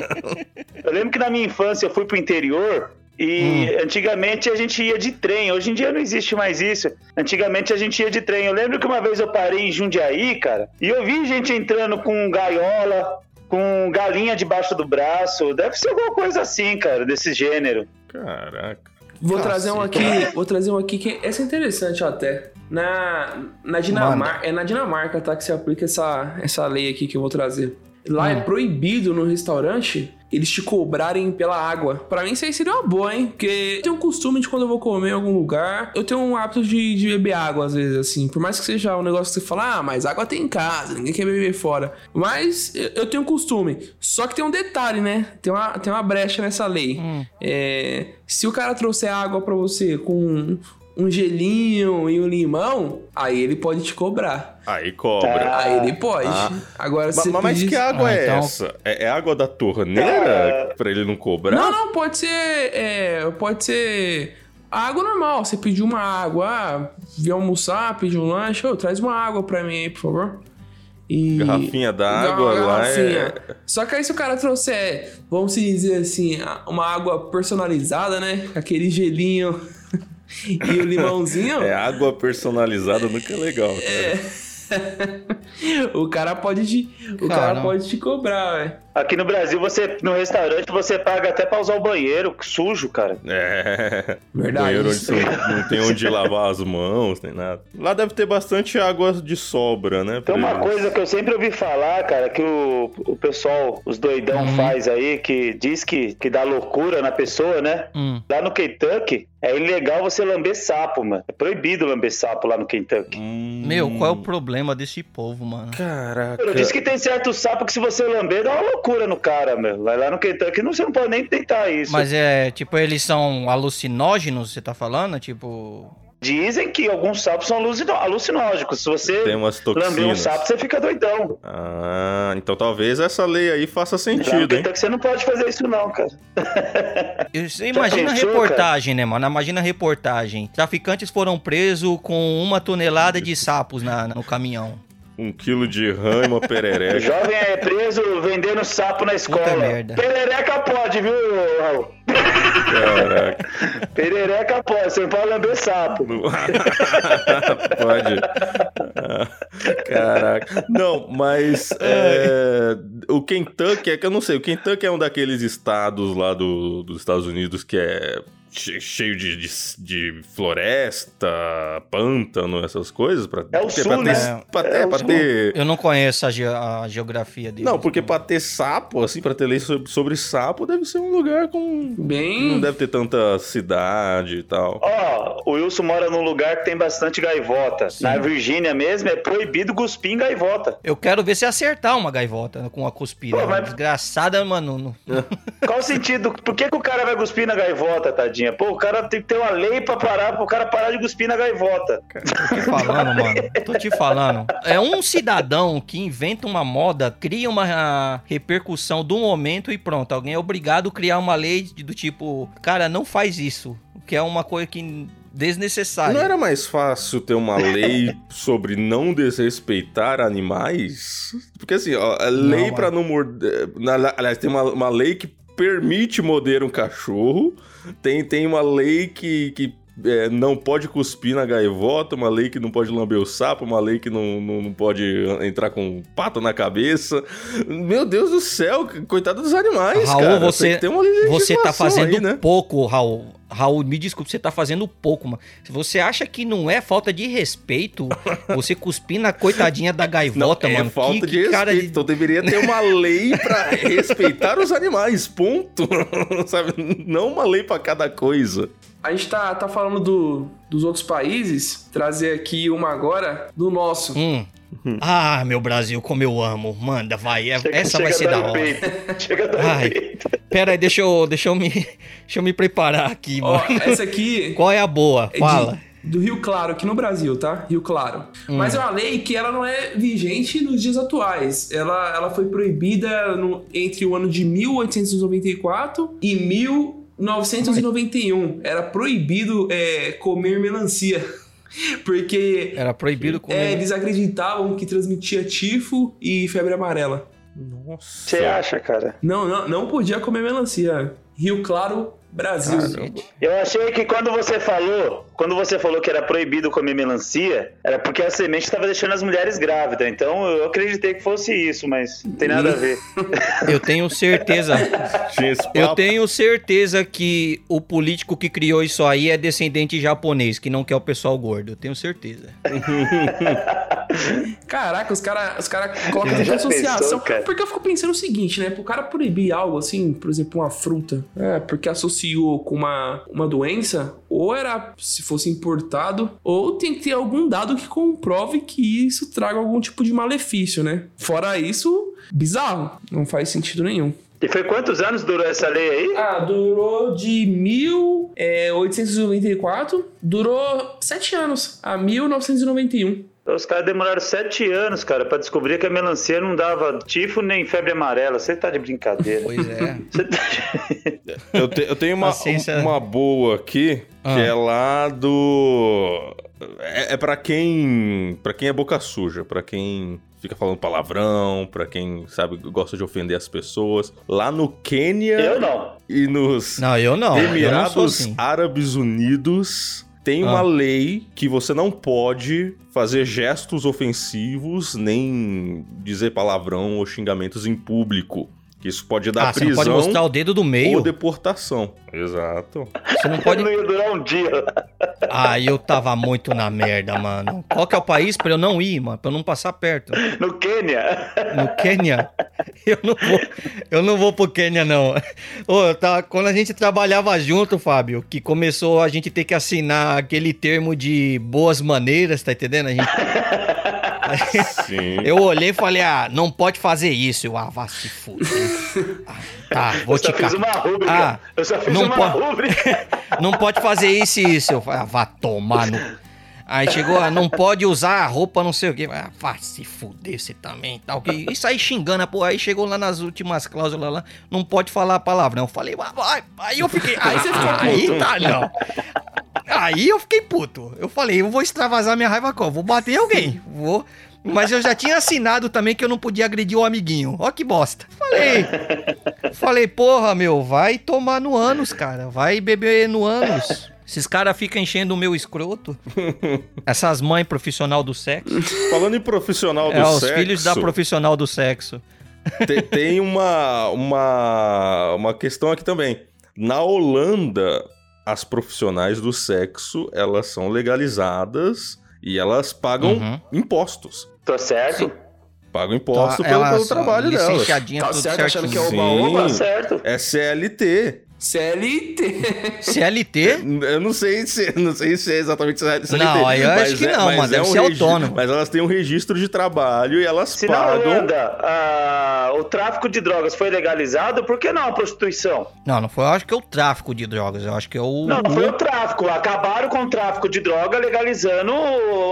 Eu lembro que na minha infância eu fui pro interior e antigamente a gente ia de trem. Hoje em dia não existe mais isso. Antigamente a gente ia de trem. Eu lembro que uma vez eu parei em Jundiaí, cara, e eu vi gente entrando com gaiola, com galinha debaixo do braço. Deve ser alguma coisa assim, cara, desse gênero. Caraca. Vou trazer um aqui, vou trazer um aqui que essa é interessante até. Na, na Dinamarca, é na Dinamarca, tá, que se aplica essa, essa lei aqui que eu vou trazer. Lá é proibido no restaurante eles te cobrarem pela água. Pra mim isso aí seria uma boa, hein? Porque eu tenho um costume de quando eu vou comer em algum lugar, eu tenho um hábito de, de beber água às vezes, assim. Por mais que seja um negócio que você fala, ah, mas água tem em casa, ninguém quer beber fora. Mas eu, tenho um costume. Só que tem um detalhe, né? Tem uma, tem uma brecha nessa lei. É, se o cara trouxer água pra você com um gelinho e um limão, aí ele pode te cobrar. Aí cobra. Ah, aí ele pode. ah. Agora, você ma- mas pedir- que água Ah, é então- essa? É, é água da torneira pra ele não cobrar? Não, não, pode ser. é, pode ser. Água normal. Você pediu uma água, ah, almoçar, pediu um lanche, ô, traz uma água pra mim aí, por favor. E. Garrafinha d'água lá garrafinha. é... Só que aí se o cara trouxer, vamos se dizer assim, uma água personalizada, né? Aquele gelinho e o limãozinho. É água personalizada, nunca é legal. Cara. o cara pode te, o cara pode te cobrar, velho. Aqui no Brasil, você no restaurante, você paga até pra usar o banheiro, sujo, cara. É. Verdade. Banheiro onde você não tem onde lavar as mãos, nem nada. Lá deve ter bastante água de sobra, né? Tem uma pra- coisa que eu sempre ouvi falar, cara, que o, o pessoal, os doidão faz aí, que diz que, que dá loucura na pessoa, né? Hum. Lá no Kentucky, é ilegal você lamber sapo, mano. É proibido lamber sapo lá no Kentucky. Hum, Meu, qual é o problema desse povo, mano? Caraca. Eu disse que tem certo sapo que se você lamber, dá uma loucura no cara, meu. Lá lá no Kentucky não, você não pode nem tentar isso. Mas é, tipo, eles são alucinógenos, você tá falando? Tipo. Dizem que alguns sapos são alucinógicos. Se você Tem umas lamber um sapo, você fica doidão. Ah, então talvez essa lei aí faça sentido, hein? Kentucky você não pode fazer isso não, cara. Você imagina a pensou, reportagem, né, mano? Imagina a reportagem. Traficantes foram presos com uma tonelada de sapos na, no caminhão. Um quilo de rã e uma O perereca. jovem é preso vendendo sapo na escola. merda. Perereca pode, viu, Raul? Caraca. Perereca pode, você pode lamber sapo. Pode. Caraca. Não, mas é, o Kentucky é que eu não sei. O Kentucky é um daqueles estados lá do, dos Estados Unidos que é cheio de, de, de floresta, pântano, essas coisas. Pra, É o sul, pra ter, né? pra ter- É o pra sul. ter- Eu não conheço a, ge- a geografia deles. Não, porque pra ter sapo, assim, pra ter lei sobre, sobre sapo, deve ser um lugar com. Não Bem. deve ter tanta cidade e tal. Ó, o Wilson mora num lugar que tem bastante gaivota. Na Virgínia mesmo é proibido cuspir em gaivota. Eu quero ver se acertar uma gaivota com a cuspida. Pô, mas- Desgraçada, mano. não- Qual o sentido? Por que, que o cara vai cuspir na gaivota, Pô, o cara tem que ter uma lei pra parar, pro cara parar de cuspir na gaivota. Tô te falando, mano. Tô te falando. É um cidadão que inventa uma moda, cria uma repercussão do momento e pronto. Alguém é obrigado a criar uma lei do tipo, cara, não faz isso. Que é uma coisa que desnecessária. Não era mais fácil ter uma lei sobre não desrespeitar animais? Porque assim, ó, a lei mano. pra não morder. Aliás, tem uma, uma lei que permite morder um cachorro. Tem, tem uma lei que. que é, não pode cuspir na gaivota, uma lei que não pode lamber o sapo, uma lei que não, não, não pode entrar com pato na cabeça. Meu Deus do céu, coitado dos animais, Raul, cara. você- Você tá fazendo aí, né? pouco, Raul. Raul, me desculpe, você tá fazendo pouco, mano. Se você acha que não é falta de respeito você cuspir na coitadinha da gaivota, é mano. falta que, de que respeito. cara. Então deveria ter uma lei pra respeitar os animais, ponto. Sabe? Não uma lei pra cada coisa. A gente tá, tá falando do, dos outros países, trazer aqui uma agora do nosso. Hum. Ah, meu Brasil, como eu amo. Manda, vai. é- Chega- essa vai ser da hora. peito. Chega a dar Ai. peito. Pera aí, deixa eu, deixa eu, me, deixa eu me preparar aqui, Ó, mano. essa aqui Qual é a boa? é de- Fala. do Rio Claro, aqui no Brasil, tá? Rio Claro. Hum. Mas é uma lei que ela não é vigente nos dias atuais. Ela, ela foi proibida no- entre o ano de 1894 e 1991. Era proibido é, comer melancia. Porque Era proibido comer. é, eles acreditavam que transmitia tifo e febre amarela. Nossa. Você acha, cara? Não, não, não podia comer melancia. Rio Claro, Brasil. Eu achei que quando você falou, quando você falou que era proibido comer melancia, era porque a semente estava deixando as mulheres grávidas. Então eu acreditei que fosse isso, mas não tem nada a ver. Eu tenho certeza. Eu tenho certeza que o político que criou isso aí é descendente japonês, que não quer o pessoal gordo. Eu tenho certeza. Caraca, os caras os cara colocam tanta associação. pensou, cara? Porque eu fico pensando o seguinte, né? Pro cara proibir algo assim, por exemplo, uma fruta, é, porque associou com uma, uma doença, ou era se fosse importado, ou tem que ter algum dado que comprove que isso traga algum tipo de malefício, né? Fora isso, bizarro. Não faz sentido nenhum. E foi quantos anos durou essa lei aí? Ah, durou de 1894, durou sete anos, a 1991. Os caras demoraram sete anos, cara, pra descobrir que a melancia não dava tifo nem febre amarela. Você tá de brincadeira. Pois é. Você tá- Eu, te- eu tenho uma, ciência- uma boa aqui, Ah. que é lá do. É, é para quem. para quem é boca suja, pra quem fica falando palavrão, pra quem, sabe, gosta de ofender as pessoas. Lá no Quênia Eu não. e nos Não, eu não. eu não sou Emirados assim. Árabes Unidos tem Ah. uma lei que você não pode fazer gestos ofensivos, nem dizer palavrão ou xingamentos em público. Isso pode dar Ah, você não prisão pode mostrar o dedo do ou meio. deportação. Exato. Você não pode. Não ia durar um dia. Ah, eu tava muito na merda, mano. Qual que é o país pra eu não ir, mano? Pra eu não passar perto? No Quênia. No Quênia? Eu não vou, eu não vou pro Quênia, não. Ô, tá, quando a gente trabalhava junto, Fábio, que começou a gente ter que assinar aquele termo de boas maneiras, tá entendendo? A gente, Sim. eu olhei e falei, ah, não pode fazer isso. Eu, ah, vá se fuder. Ah, tá, vou Eu só te fiz uma rúbrica. Ah, eu só fiz não uma pode- rúbrica. Não pode fazer isso e isso. Eu falei, ah, vá tomar no. Aí chegou, ah, não pode usar a roupa, não sei o quê. Ah, vá se fuder você também tal. Que... Isso aí xingando, a porra. Aí chegou lá nas últimas cláusulas lá, não pode falar a palavra. Eu falei, vai, vai. Aí eu fiquei. Aí você ficou Aí tá, não. Aí eu fiquei puto. Eu falei, eu vou extravasar minha raiva como? Vou bater em alguém. Vou. Mas eu já tinha assinado também que eu não podia agredir o amiguinho. Ó que bosta. Falei. Falei, porra, meu, vai tomar no ânus, cara. Vai beber no ânus. Esses caras ficam enchendo o meu escroto. Essas mães profissional do sexo. Falando em profissional do É, os sexo, filhos da profissional do sexo. te- tem uma, uma, uma questão aqui também. Na Holanda, as profissionais do sexo, elas são legalizadas e elas pagam Uhum. impostos. Tô certo? Pagam imposto Tá, pelo, pelo trabalho delas. Tá tudo certo, achando que é o- Sim, Tá certo. é CLT. CLT. CLT? Eu não sei se, não sei se é exatamente CLT. Não, aí eu acho mas que é- não, mas mano, é deve um ser autônomo. Mas elas têm um registro de trabalho e elas Se na pagam. Holanda ah, o tráfico de drogas foi legalizado, por que não a prostituição? Não, não foi, eu acho que é o tráfico de drogas. Eu acho que é o. Não, foi o tráfico. Acabaram com o tráfico de droga, legalizando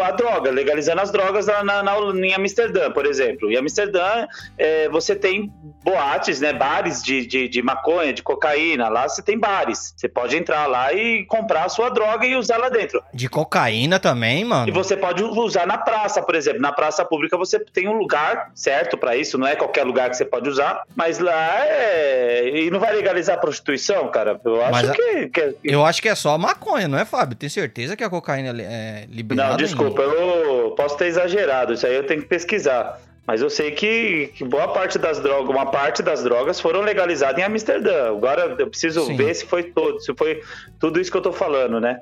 a droga, legalizando as drogas na, na, na- em Amsterdã, por exemplo. Em Amsterdã, é, você tem boates, né, bares de, de, de maconha, de cocaína. Lá você tem bares. Você pode entrar lá e comprar a sua droga e usar lá dentro. De cocaína também, mano. E você pode usar na praça, por exemplo. Na praça pública você tem um lugar certo pra isso, não é qualquer lugar que você pode usar, mas lá é. E não vai legalizar a prostituição, cara? Eu acho Mas que. que- Eu acho que é só a maconha, não é, Fábio? Tem certeza que a cocaína é é liberada? Não, desculpa, eu posso ter exagerado, isso aí eu tenho que pesquisar. Mas eu sei que, que boa parte das drogas, uma parte das drogas foram legalizadas em Amsterdã. Agora eu preciso Sim. ver se foi todo, se foi tudo isso que eu tô falando, né?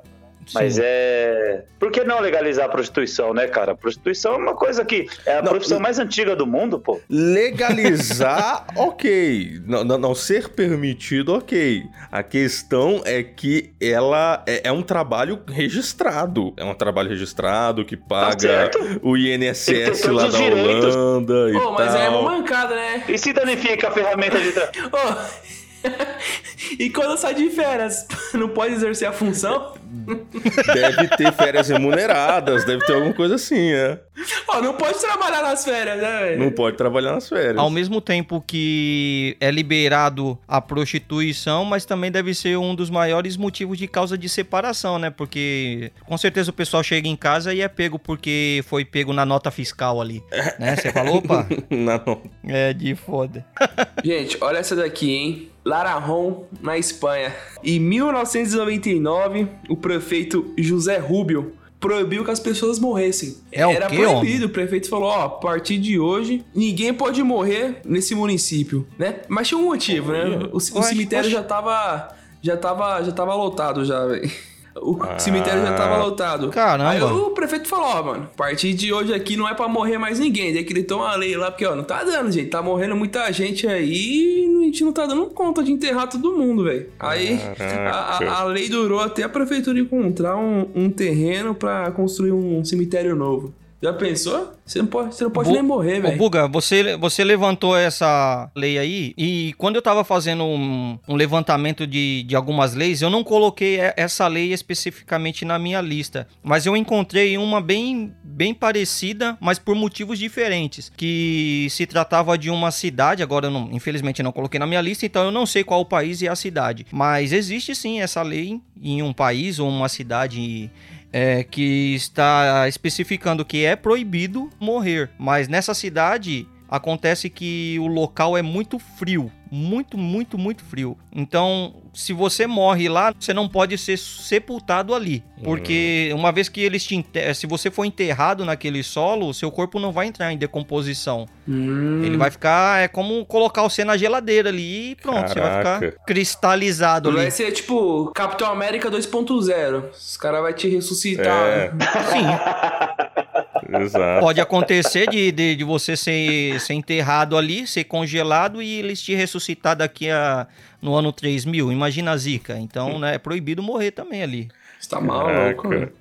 Mas Sim. é. Por que não legalizar a prostituição, né, cara? A prostituição é uma coisa que é a Não, profissão mais antiga do mundo, pô. Legalizar, ok. Não, não, não ser permitido, ok. A questão é que ela é, é um trabalho registrado. É um trabalho registrado que paga certo. o INSS lá da os direitos. Holanda e Pô, mas aí é uma mancada, né? E se danifica a ferramenta de. Tra... E quando sai de férias, não pode exercer a função? Deve ter férias remuneradas, deve ter alguma coisa assim, é. Ó, não pode trabalhar nas férias, né, velho? Não pode trabalhar nas férias. Ao mesmo tempo que é liberado a prostituição, mas também deve ser um dos maiores motivos de causa de separação, né? Porque com certeza o pessoal chega em casa e é pego porque foi pego na nota fiscal ali, né? Você falou, opa, Não. é de foda. Gente, olha essa daqui, hein? Larajon, na Espanha. Em 1999, o prefeito José Rubio proibiu que as pessoas morressem. É o Era quê, proibido. O prefeito falou: ó, a partir de hoje, ninguém pode morrer nesse município, né? Mas tinha um motivo, né? O, o cemitério já tava. Já tava, já tava lotado, já, velho. O Ah. cemitério já tava lotado. Caramba. Aí o prefeito falou, ó, mano, a partir de hoje aqui não é pra morrer mais ninguém. Decretou uma lei lá, porque, ó, não tá dando, gente. Tá morrendo muita gente aí e a gente não tá dando conta de enterrar todo mundo, velho. Aí a, a- lei durou até a prefeitura encontrar um, um terreno pra construir um cemitério novo. Já pensou? Você não pode, você não pode Bu- nem morrer, velho. Buga, você, você levantou essa lei aí e quando eu tava fazendo um, um levantamento de, de algumas leis, eu não coloquei essa lei especificamente na minha lista, mas eu encontrei uma bem, bem parecida, mas por motivos diferentes, que se tratava de uma cidade, agora eu não, infelizmente não coloquei na minha lista, então eu não sei qual o país e a cidade, mas existe sim essa lei em um país ou uma cidade é, que está especificando que é proibido morrer. Mas nessa cidade acontece que o local é muito frio. Muito, muito, muito frio. Então, se você morre lá, você não pode ser sepultado ali. Porque uma vez que eles te enter... se você for enterrado naquele solo, seu corpo não vai entrar em decomposição. Hum, Ele vai ficar. É como colocar você na geladeira ali e pronto, você vai Caraca. ficar cristalizado ali. Vai ser tipo Capitão América 2.0. Os caras vão te ressuscitar. É. Sim. Exato. Pode acontecer de, de, de você ser, ser enterrado ali, ser congelado e eles te ressuscitar daqui a no ano 3000. Imagina a zica. Então, né, é proibido morrer também ali. Você tá maluco, Caraca. mano.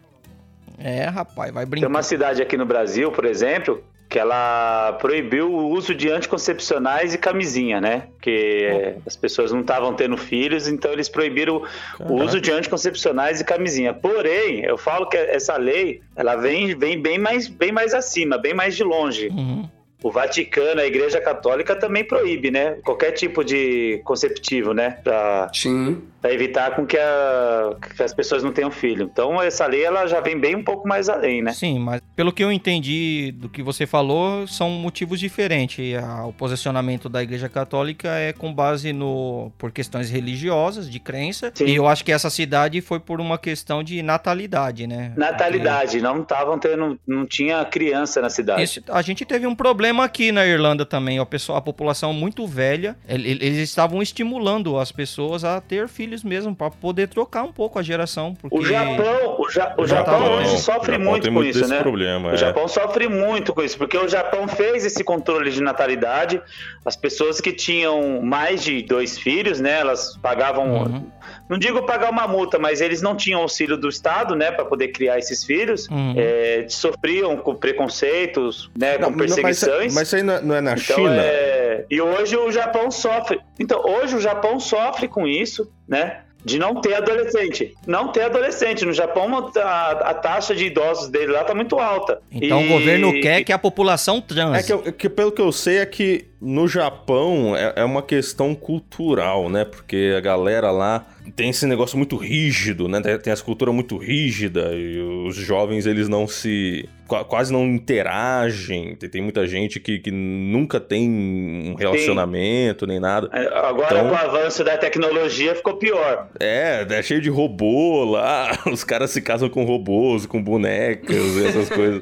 É, rapaz, vai Tem brincar. uma cidade aqui no Brasil, por exemplo, que ela proibiu o uso de anticoncepcionais e camisinha, né? Porque as pessoas não estavam tendo filhos, então eles proibiram o uso de anticoncepcionais e camisinha. Porém, eu falo que essa lei, ela vem, vem bem, mais, bem mais acima, bem mais de longe. Uhum. O Vaticano, a Igreja Católica também proíbe, né? Qualquer tipo de conceptivo, né? Pra, Sim. pra evitar com que, a- que as pessoas não tenham filho. Então, essa lei, ela já vem bem um pouco mais além, né? Sim, mas pelo que eu entendi do que você falou, são motivos diferentes. O posicionamento da Igreja Católica é com base no por questões religiosas, de crença. Sim. E eu acho que essa cidade foi por uma questão de natalidade, né? Natalidade, não estavam tendo, não tinha criança na cidade. Esse- a gente teve um problema aqui na Irlanda também. A, pessoa, a população muito velha, el- el- eles estavam estimulando as pessoas a ter filhos mesmo, para poder trocar um pouco a geração. Porque... O Japão, o, Ja- o Já Japão hoje sofre Japão muito tem com muito isso, né? problema, O é. Japão sofre muito com isso, porque o Japão fez esse controle de natalidade. As pessoas que tinham mais de dois filhos, né, elas pagavam, Uhum. Não digo pagar uma multa, mas eles não tinham auxílio do Estado, né, para poder criar esses filhos. Uhum. É, sofriam com preconceitos, né, Não, com não, mas, perseguições. mas isso aí não é- não é na Então, China? é, E hoje o Japão sofre. Então, hoje o Japão sofre com isso, né? De não ter adolescente. Não ter adolescente. No Japão, a, a taxa de idosos dele lá tá muito alta. Então E- o governo quer que a população trans. É que, eu- que pelo que eu sei é que no Japão é, é uma questão cultural, né? Porque a galera lá tem esse negócio muito rígido, né? Tem, essa cultura muito rígida e os jovens eles não se qua- quase não interagem. Tem, muita gente que, que nunca tem um relacionamento nem nada. É, Agora, Então- com o avanço da tecnologia, ficou pior. É, é cheio de robô lá. Os caras se casam com robôs, com bonecas essas coisas.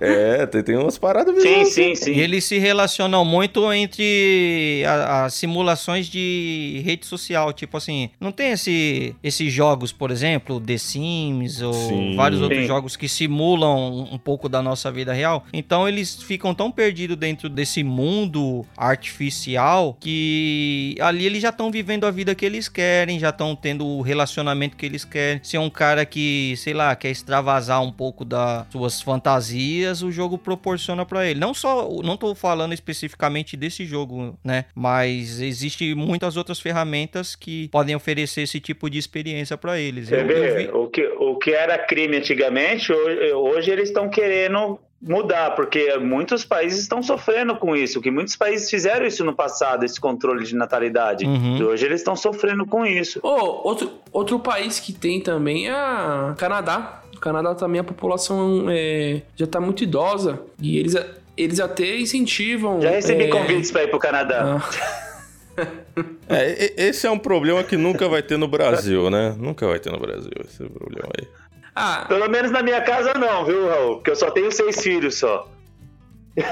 É, tem, tem umas paradas Sim, bizarras, sim, sim. E eles se relacionam muito entre as simulações de rede social. Tipo assim, não tem esse, esses jogos, por exemplo, The Sims ou Sim. vários outros Sim. jogos que simulam um, pouco da nossa vida real. Então eles ficam tão perdidos dentro desse mundo artificial que ali eles já estão vivendo a vida que eles querem, já estão tendo o relacionamento que eles querem. Se é um cara que, sei lá, quer extravasar um pouco das suas fantasias, o jogo proporciona pra ele. Não só, não tô falando especificamente desse jogo, né? Mas existe muitas outras ferramentas que podem oferecer esse tipo de experiência pra eles. Você Eu- vê, vi- o, que, o que era crime antigamente, hoje, hoje eles estão querendo mudar, porque muitos países estão sofrendo com isso, que muitos países fizeram isso no passado, esse controle de natalidade. Uhum. E hoje eles estão sofrendo com isso. Ô, outro, outro país que tem também é o Canadá. O Canadá também a população é, já tá muito idosa. E eles, eles até incentivam. Já recebi é, convites para ir pro Canadá. ah, É, esse é um problema que nunca vai ter no Brasil, né? Nunca vai ter no Brasil esse problema aí. ah, Pelo menos na minha casa não, viu, Raul? Porque eu só tenho seis filhos só.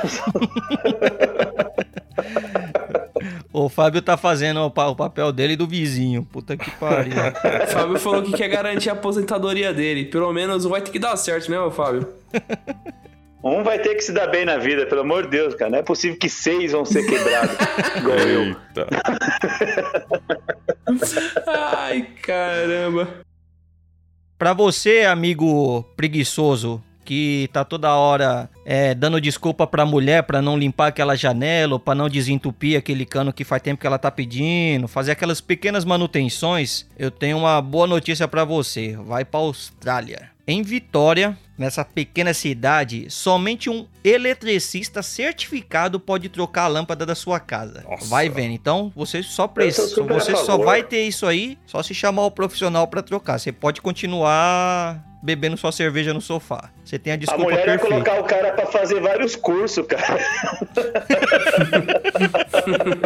O Fábio tá fazendo o, pa- o papel dele e do vizinho. Puta que pariu. o Fábio falou que quer garantir a aposentadoria dele. Pelo menos vai ter que dar certo, né, Fábio? Um vai ter que se dar bem na vida, pelo amor de Deus, cara. Não é possível que seis vão ser quebrados. igual eu. Ai, caramba. Pra você, amigo preguiçoso, que tá toda hora é, dando desculpa pra mulher pra não limpar aquela janela, ou pra não desentupir aquele cano que faz tempo que ela tá pedindo, fazer aquelas pequenas manutenções, eu tenho uma boa notícia pra você. Vai pra Austrália. Em Vitória, nessa pequena cidade, somente um eletricista certificado pode trocar a lâmpada da sua casa. Nossa. Vai vendo. Então, você só precisa, você só vai ter isso aí só se chamar o profissional pra trocar. Você pode continuar bebendo sua cerveja no sofá. Você tem a A desculpa mulher ia perfeita. colocar o cara pra fazer vários cursos, cara.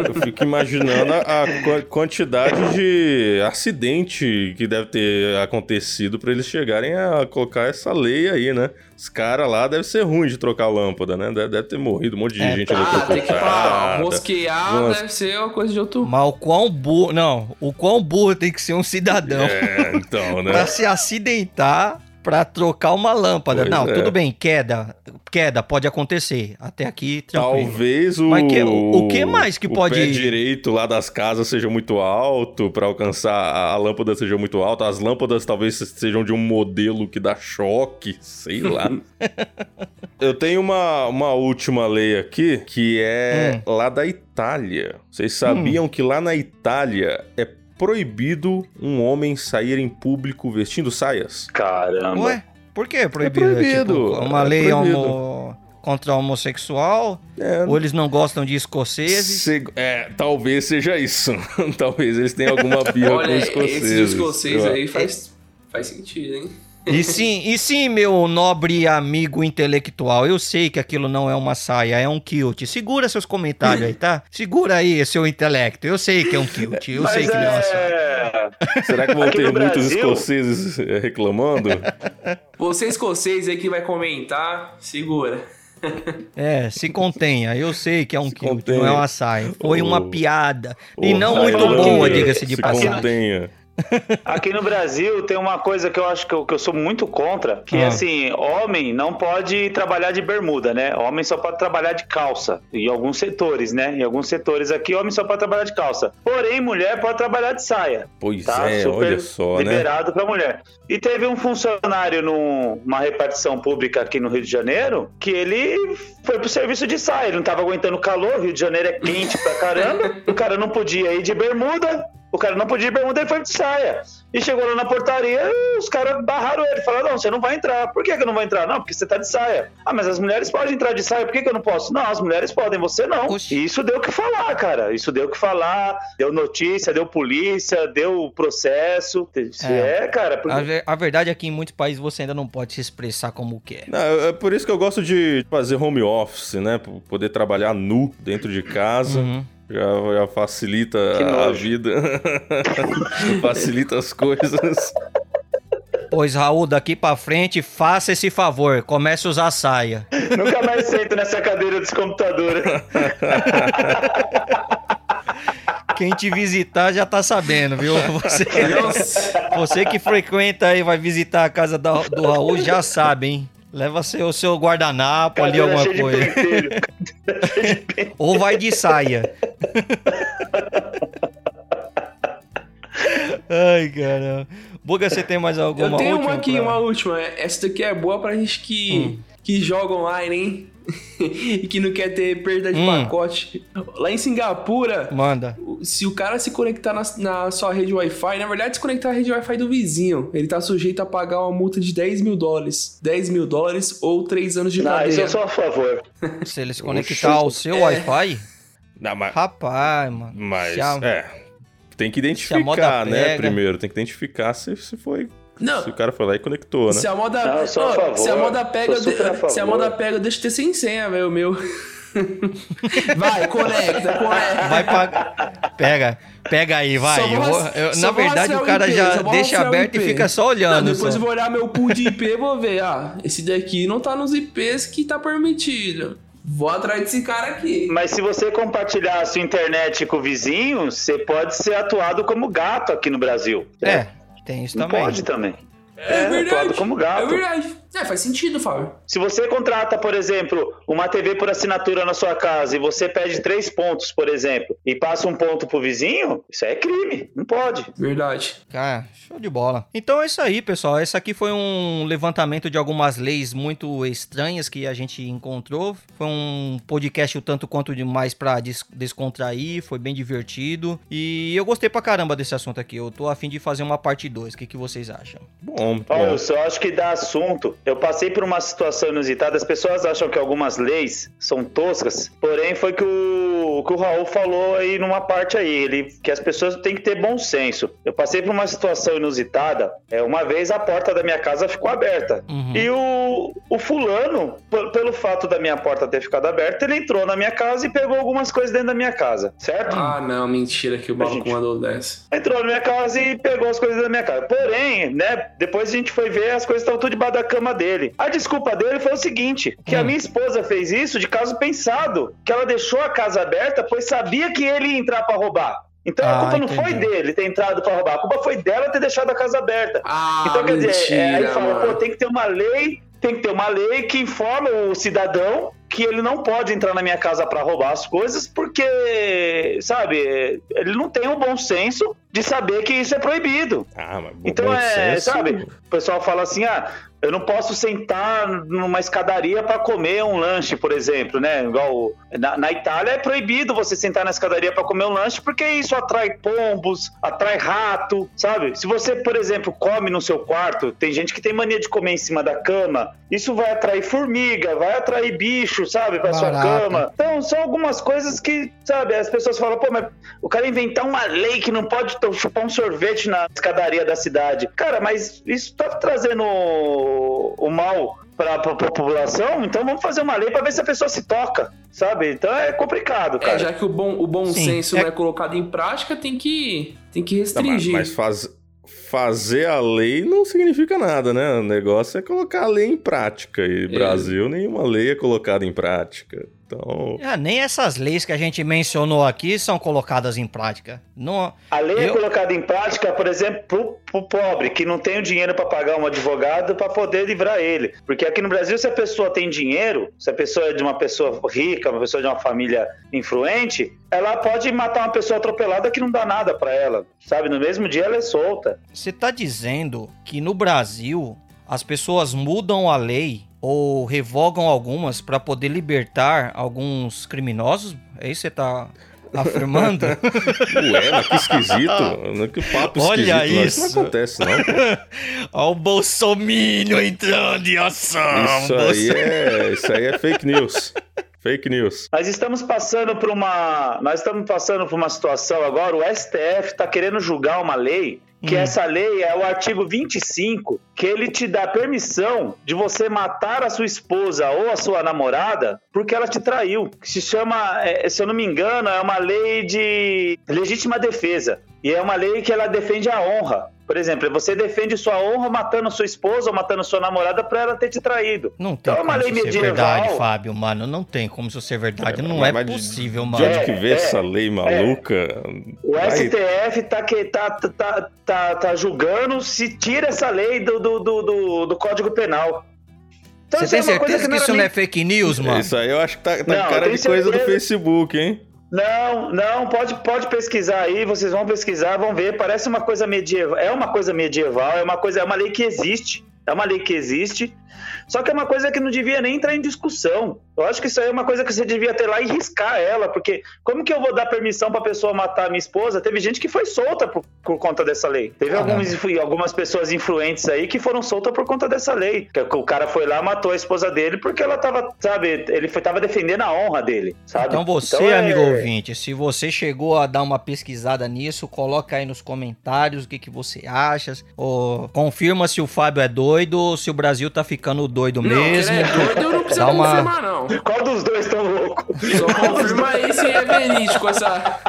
Eu fico imaginando a, a qua- quantidade de acidente que deve ter acontecido pra eles chegarem a colocar essa lei aí, né? Os caras lá deve ser ruim de trocar lâmpada, né? Deve, deve ter morrido um monte de É, gente Ah, tem que pra rosquear, Nossa. deve ser uma coisa de outro. Mas o quão burro. Não, o quão burro tem que ser um cidadão É, então, né? pra se acidentar pra trocar uma lâmpada. Pois não, é. tudo bem, queda. Queda pode acontecer. Até aqui, tranquilo. Talvez o, Mas que- o que mais que o pode- pé direito lá das casas seja muito alto pra alcançar a, a lâmpada seja muito alta. As lâmpadas talvez sejam de um modelo que dá choque, sei lá. Eu tenho uma, uma última lei aqui que é Hum. lá da Itália. Vocês sabiam que lá na Itália é proibido um homem sair em público vestindo saias? Caramba. Ué, por que é proibido? proibido, Tipo, uma é lei proibido. homo- contra homossexual? É, Ou eles não gostam de escoceses? Se- é, talvez seja isso. talvez eles tenham alguma birra com Olha, os escoceses. esses escoceses aí faz, faz sentido, hein? E sim, e sim, meu nobre amigo intelectual, eu sei que aquilo não é uma saia, é um kilt. Segura seus comentários aí, tá? Segura aí seu intelecto. Eu sei que é um kilt, eu Mas sei que não é uma saia. é... Será que vão ter muitos Brasil- escoceses eh, reclamando? Você escocês aí que vai comentar, segura. É, se contenha. Eu sei que é um kilt, contenha. não é uma saia. Foi uma Ô, piada. e Ô, não muito boa, diga-se de Se passagem. contenha. Aqui no Brasil tem uma coisa que eu acho que eu, que eu sou muito contra, que é Ah. assim, homem não pode trabalhar de bermuda, né? Homem só pode trabalhar de calça. Em alguns setores, né? Em alguns setores aqui, homem só pode trabalhar de calça. Porém, mulher pode trabalhar de saia. Pois Tá é, super olha só, né? liberado pra mulher. E teve um funcionário numa repartição pública aqui no Rio de Janeiro que ele foi pro serviço de saia. Ele não tava aguentando o calor, Rio de Janeiro é quente pra caramba. o cara não podia ir de bermuda. O cara não podia ir bermuda, ele foi de saia. E chegou lá na portaria, os caras barraram ele. Falaram: não, você não vai entrar. Por que, que eu não vou entrar? Não, porque você tá de saia. Ah, mas as mulheres podem entrar de saia, por que, que eu não posso? Não, as mulheres podem, você não. Oxi. E isso deu o que falar, cara. Isso deu o que falar. Deu notícia, deu polícia, deu processo. É. É, cara. porque- A, ver- a verdade é que em muitos países você ainda não pode se expressar como quer. Não, é por isso que eu gosto de fazer home office, né? Poder trabalhar nu dentro de casa. Uhum. Já, já facilita a vida. facilita as coisas. Pois, Raul, daqui pra frente, faça esse favor. Comece a usar saia. Nunca mais sento nessa cadeira desse computador. Quem te visitar já tá sabendo, viu? Você, você que frequenta aí, vai visitar a casa da- do Raul, já sabe, hein? Leva seu, seu guardanapo ali, Cadeira alguma coisa. Ou vai de saia. Ai, caramba. Buga, você tem mais alguma Eu tenho última uma aqui, pra- uma última. Essa daqui é boa pra gente que, que joga online, hein? e que não quer ter perda de Hum. pacote. Lá em Singapura, Manda. se o cara se conectar na, na sua rede Wi-Fi, na verdade, se conectar à rede Wi-Fi do vizinho, ele tá sujeito a pagar uma multa de 10 mil dólares. 10 mil dólares ou 3 anos de Não, isso cadeia. eu sou a favor. Se ele se conectar ao seu Wi-Fi, Não, mas, rapaz, mano. mas a- é. Tem que identificar, né? pega- Primeiro, tem que identificar se, se foi. Não, Se o cara foi lá e conectou, né? Se a moda, Não, Ó, favor. se a moda pega, a se a moda pega, deixa eu ter sem senha, velho, meu. Vai, conecta, conecta. Vai pagar. Pega, pega aí, vai. Eu vou- eu- na verdade, o cara IP, já deixa aberto e fica só Não, olhando. depois só. eu vou olhar meu pool de IP e vou ver, ah, esse daqui não tá nos IPs que tá permitido. Vou atrás desse cara aqui. Mas se você compartilhar a sua internet com o vizinho, você pode ser atuado como gato aqui no Brasil. É, tem isso também. pode também. É, verdade. atuado como gato. É verdade. É, faz sentido, Fábio. Se você contrata, por exemplo, uma TV por assinatura na sua casa e você pede três pontos, por exemplo, e passa um ponto pro vizinho, isso aí é crime. Não pode. Verdade. Cara, show de bola. Então é isso aí, pessoal. Esse aqui foi um levantamento de algumas leis muito estranhas que a gente encontrou. Foi um podcast o tanto quanto demais pra des descontrair, foi bem divertido. E eu gostei pra caramba desse assunto aqui. Eu tô afim de fazer uma parte 2. O que, que vocês acham? Bom, Ó, bom. eu só acho que dá assunto. Eu passei por uma situação inusitada. As pessoas acham que algumas leis são toscas, porém foi que o, que o Raul falou aí numa parte aí, ele, que as pessoas têm que ter bom senso. Eu passei por uma situação inusitada. É, uma vez a porta da minha casa ficou aberta. Uhum. E o, o fulano, pelo fato da minha porta ter ficado aberta, ele entrou na minha casa e pegou algumas coisas dentro da minha casa, certo? Ah, não, mentira que o maluco gente- mandou dessa. entrou na minha casa e pegou as coisas da minha casa. Porém, né, depois a gente foi ver, as coisas estavam tudo debaixo da cama dele. A desculpa dele foi o seguinte, que a Hum. minha esposa fez isso de caso pensado, que ela deixou a casa aberta, pois sabia que ele ia entrar pra roubar. Então a Ah, culpa não foi entendi. dele ter entrado pra roubar, a culpa foi dela ter deixado a casa aberta. Ah, Então, quer mentira, dizer, é, aí fala, mano. pô, tem que ter uma lei, tem que ter uma lei que informa o cidadão que ele não pode entrar na minha casa pra roubar as coisas, porque, sabe, ele não tem o bom senso de saber que isso é proibido. Ah, mas bom, Então bom é, senso- sabe, o pessoal fala assim, ah, eu não posso sentar numa escadaria para comer um lanche, por exemplo, né? Igual na, na Itália é proibido você sentar na escadaria para comer um lanche porque isso atrai pombos, atrai rato, sabe? Se você, por exemplo, come no seu quarto, tem gente que tem mania de comer em cima da cama, isso vai atrair formiga, vai atrair bicho, sabe, para sua cama. Então são algumas coisas que, sabe, as pessoas falam, pô, mas o cara inventar uma lei que não pode chupar um sorvete na escadaria da cidade. Cara, mas isso tá trazendo o, o mal pra, pra população, então vamos fazer uma lei pra ver se a pessoa se toca, sabe? Então é complicado, cara. É, já que o bom, o bom Sim, senso é- não é colocado em prática, tem que, tem que Tá, mas, restringir. mas faz- fazer a lei não significa nada, né? O negócio é colocar a lei em prática. E É. Brasil, nenhuma lei é colocada em prática. Então. Ah, nem essas leis que a gente mencionou aqui são colocadas em prática. Não, A lei é Eu- colocada em prática, por exemplo, pro, pro pobre, que não tem o dinheiro para pagar um advogado para poder livrar ele. Porque aqui no Brasil, se a pessoa tem dinheiro, se a pessoa é de uma pessoa rica, uma pessoa de uma família influente, ela pode matar uma pessoa atropelada que não dá nada para ela, sabe? No mesmo dia ela é solta. Você tá dizendo que no Brasil as pessoas mudam a lei ou revogam algumas pra poder libertar alguns criminosos? É isso que você tá afirmando? Ué, mas que esquisito. Que papo Olha esquisito. não. isso. Isso não acontece, não. pô. Ó o Bolsominion entrando em ação. Isso aí é, isso aí é fake news. Fake news. Nós estamos passando por uma, nós estamos passando por uma situação agora, o STF está querendo julgar uma lei, que Hum. essa lei é o artigo 25, que ele te dá permissão de você matar a sua esposa ou a sua namorada porque ela te traiu. Que se chama, é, se eu não me engano, é uma lei de legítima defesa. E é uma lei que ela defende a honra. Por exemplo, você defende sua honra matando sua esposa ou matando sua namorada para ela ter te traído. Não tem Então é uma como lei isso ser medieval. verdade, Fábio, mano. Não tem como isso ser verdade. não é mas de- possível, De mano. onde que vê É, essa lei maluca? O STF tá, que, tá, tá, tá, tá julgando se tira essa lei do, do, do, do- do Código Penal. Então, Você isso é tem uma coisa certeza que isso era não é nem- fake news, mano? Isso aí eu acho que tá, tá Não, cara de coisa do certeza. Facebook, hein? Não, não, pode, pode pesquisar aí, vocês vão pesquisar, vão ver, parece uma coisa medieval, é uma coisa medieval, é uma coisa, é uma lei que existe, é uma lei que existe, só que é uma coisa que não devia nem entrar em discussão. Eu acho que isso aí é uma coisa que você devia ter lá e riscar ela, porque como que eu vou dar permissão pra pessoa matar a minha esposa? Teve gente que foi solta por, por conta dessa lei. Teve alguns, algumas pessoas influentes aí que foram soltas por conta dessa lei. Que o cara foi lá, matou a esposa dele porque ela tava, sabe, ele foi, tava defendendo a honra dele, sabe? Então você, é- amigo ouvinte, se você chegou a dar uma pesquisada nisso, coloca aí nos comentários o que, que você acha. Ou confirma se o Fábio é doido ou se o Brasil tá ficando doido Não, mesmo. que ele é doido, eu não uma- confirmar, não. Qual dos dois tão louco? Só confirma aí se é verídico essa.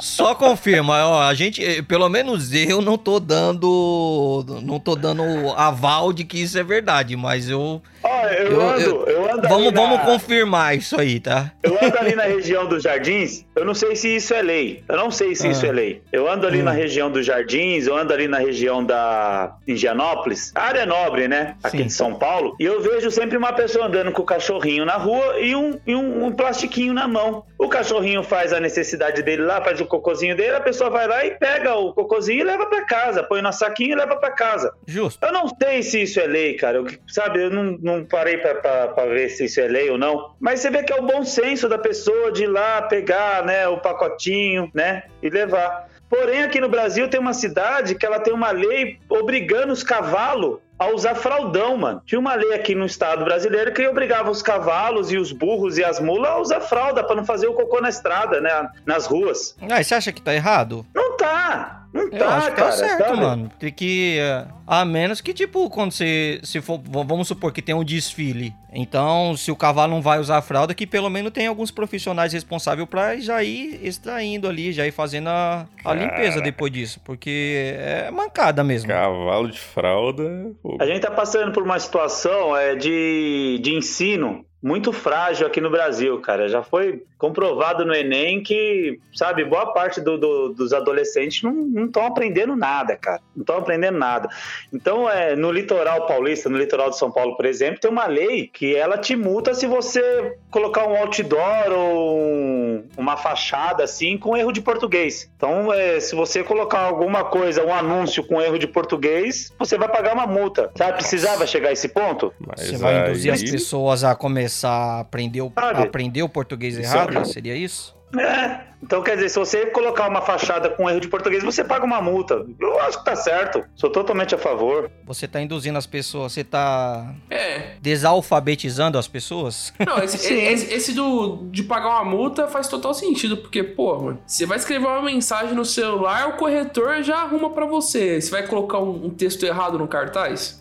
Só confirma, ó, a gente, eh, pelo menos eu não tô dando, não tô dando aval de que isso é verdade, mas eu, Ó, eu, Eu- ando, eu- eu, ando Vamos, ali na- vamos confirmar isso aí, tá? Eu ando ali na região dos jardins, eu não sei se isso é lei. Eu não sei se Ah. isso é lei. Eu ando ali Hum. na região dos jardins, eu ando ali na região da Indianópolis. Área nobre, né? Aqui Sim. de São Paulo. E eu vejo sempre uma pessoa andando com o cachorrinho na rua e um, e um, um plastiquinho na mão. O cachorrinho faz a necessidade dele lá, faz o cocôzinho dele, a pessoa vai lá e pega o cocôzinho e leva pra casa, põe no saquinho e leva pra casa. Justo. Eu não sei se isso é lei, cara. Eu, sabe, eu não, não parei pra ver se isso é lei ou não. Mas você vê que é o bom senso da pessoa de ir lá pegar, né, o pacotinho, né, e levar. Porém, aqui no Brasil tem uma cidade que ela tem uma lei obrigando os cavalos a usar fraldão, mano. Tinha uma lei aqui no estado brasileiro que obrigava os cavalos e os burros e as mulas a usar fralda pra não fazer o cocô na estrada, né, nas ruas. Ah, e você acha que tá errado? Não tá. Não Eu tá, acho que cara. tá certo, sabe? mano. Tem que. A menos que, tipo, quando você. Se for. Vamos supor que tem um desfile. Então, se o cavalo não vai usar a fralda, que pelo menos tem alguns profissionais responsáveis pra já ir extraindo ali, já ir fazendo a, a limpeza depois disso. Porque é mancada mesmo. Cavalo de fralda. pô, A gente tá passando por uma situação é, de, de ensino muito frágil aqui no Brasil, cara. Já foi comprovado no Enem que, sabe, boa parte do- do- dos adolescentes não estão aprendendo nada, cara. Não estão aprendendo nada. Então, é, no litoral paulista, no litoral de São Paulo, por exemplo, tem uma lei que ela te multa se você colocar um outdoor ou um- uma fachada assim com erro de português. Então, é, se você colocar alguma coisa, um anúncio com erro de português, você vai pagar uma multa. Sabe? Precisava chegar a esse ponto? Mas Você vai induzir as pessoas a começar a aprender o, a aprender o português errado? Seria isso? É. Então, quer dizer, se você colocar uma fachada com erro de português, você paga uma multa. Eu acho que tá certo. Sou totalmente a favor. Você tá induzindo as pessoas, você tá É. desalfabetizando as pessoas? Não, esse, esse, esse do, de pagar uma multa faz total sentido, porque, pô, mano, você vai escrever uma mensagem no celular, o corretor já arruma pra você. Você vai colocar um, um texto errado no cartaz?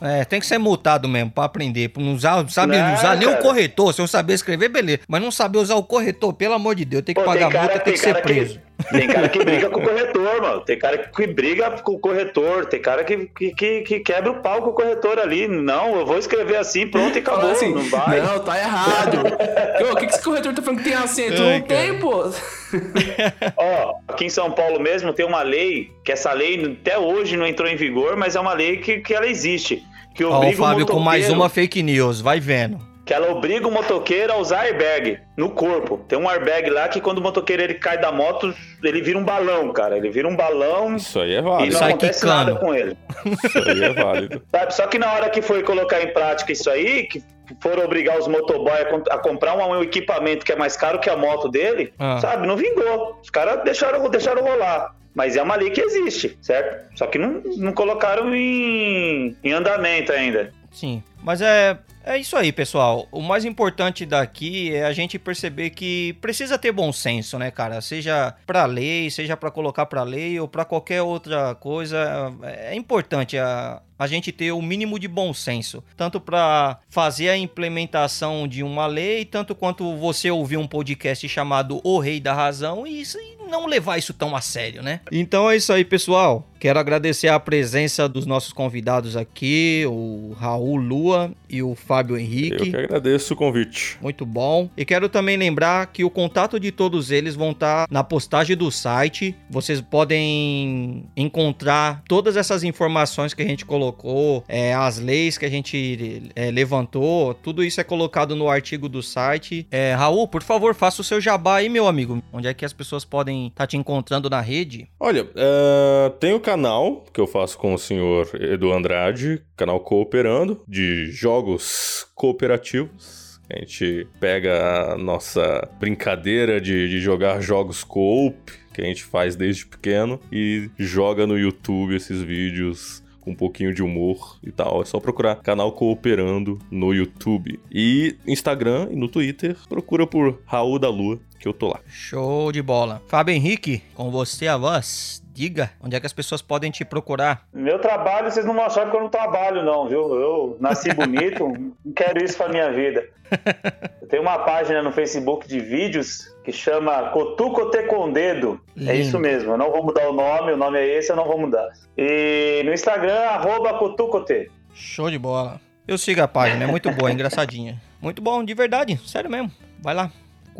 É, tem que ser multado mesmo pra aprender. Pra não usar, sabe, Não, usar nem o cara. corretor. Se eu saber escrever, beleza. Mas não saber usar o corretor, pelo amor de Deus, tem que Pô, pagar multa, tem que ser cara preso. tem cara que briga com o corretor, mano. Tem cara que briga com o corretor. Tem cara que, que, que, que quebra o pau com o corretor ali. Não, eu vou escrever assim, pronto e acabou. Assim, não vai. Não, tá errado. O que, que esse corretor tá falando que tem acento? Ai, não tem, pô. Ó, aqui em São Paulo mesmo tem uma lei, que essa lei até hoje não entrou em vigor, mas é uma lei que, que ela existe. Que Ó, o obriga Fábio com mais uma fake news, vai vendo. que ela obriga o motoqueiro a usar airbag no corpo. Tem um airbag lá que quando o motoqueiro ele cai da moto, ele vira um balão, cara. Ele vira um balão Isso aí é e válido. não Sai acontece quicando. nada com ele. Isso aí é válido. Sabe? Só que na hora que foi colocar em prática isso aí, que foram obrigar os motoboy a, com- a comprar um, um equipamento que é mais caro que a moto dele, Ah. sabe? Não vingou. Os caras deixaram, deixaram rolar. Mas é uma lei que existe, certo? Só que não, não colocaram em, em andamento ainda. Sim, mas é, é isso aí, pessoal. O mais importante daqui é a gente perceber que precisa ter bom senso, né, cara? Seja pra lei, seja pra colocar pra lei ou pra qualquer outra coisa, é importante a, a gente ter o mínimo de bom senso, tanto pra fazer a implementação de uma lei, tanto quanto você ouvir um podcast chamado O Rei da Razão e isso não levar isso tão a sério, né? Então é isso aí, pessoal. Quero agradecer a presença dos nossos convidados aqui, o Raul Lua e o Fábio Eu Henrique. que agradeço o convite. Muito bom. E quero também lembrar que o contato de todos eles vão estar na postagem do site. Vocês podem encontrar todas essas informações que a gente colocou, é, as leis que a gente é, levantou, tudo isso é colocado no artigo do site. É, Raul, por favor, faça o seu jabá aí, meu amigo. Onde é que as pessoas podem estar te encontrando na rede? Olha, é, tem o canal que eu faço com o senhor Edu Andrade, canal Cooperando, de jogos cooperativos. A gente pega a nossa brincadeira de, de jogar jogos coop, que a gente faz desde pequeno, e joga no YouTube esses vídeos com um pouquinho de humor e tal. É só procurar canal Cooperando no YouTube. E Instagram e no Twitter, procura por Raul da Lua, que eu tô lá. Show de bola. Fábio Henrique, com você a voz. Diga onde é que as pessoas podem te procurar. Meu trabalho, vocês não vão achar que eu não trabalho, não, viu? Eu nasci bonito, não quero isso pra minha vida. Eu tenho uma página no Facebook de vídeos que chama Cotucote com Dedo. É Lindo. isso mesmo, eu não vou mudar o nome, o nome é esse, eu não vou mudar. E no Instagram, arroba Cotucote. Show de bola. Eu sigo a página, é muito boa, é engraçadinha. Muito bom, de verdade, sério mesmo. Vai lá,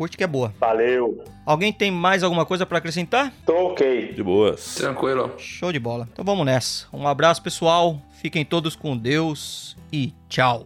curte que é boa. Valeu. Alguém tem mais alguma coisa pra acrescentar? Tô ok. De boas. Tranquilo. Show de bola. Então vamos nessa. Um abraço, pessoal. Fiquem todos com Deus e tchau.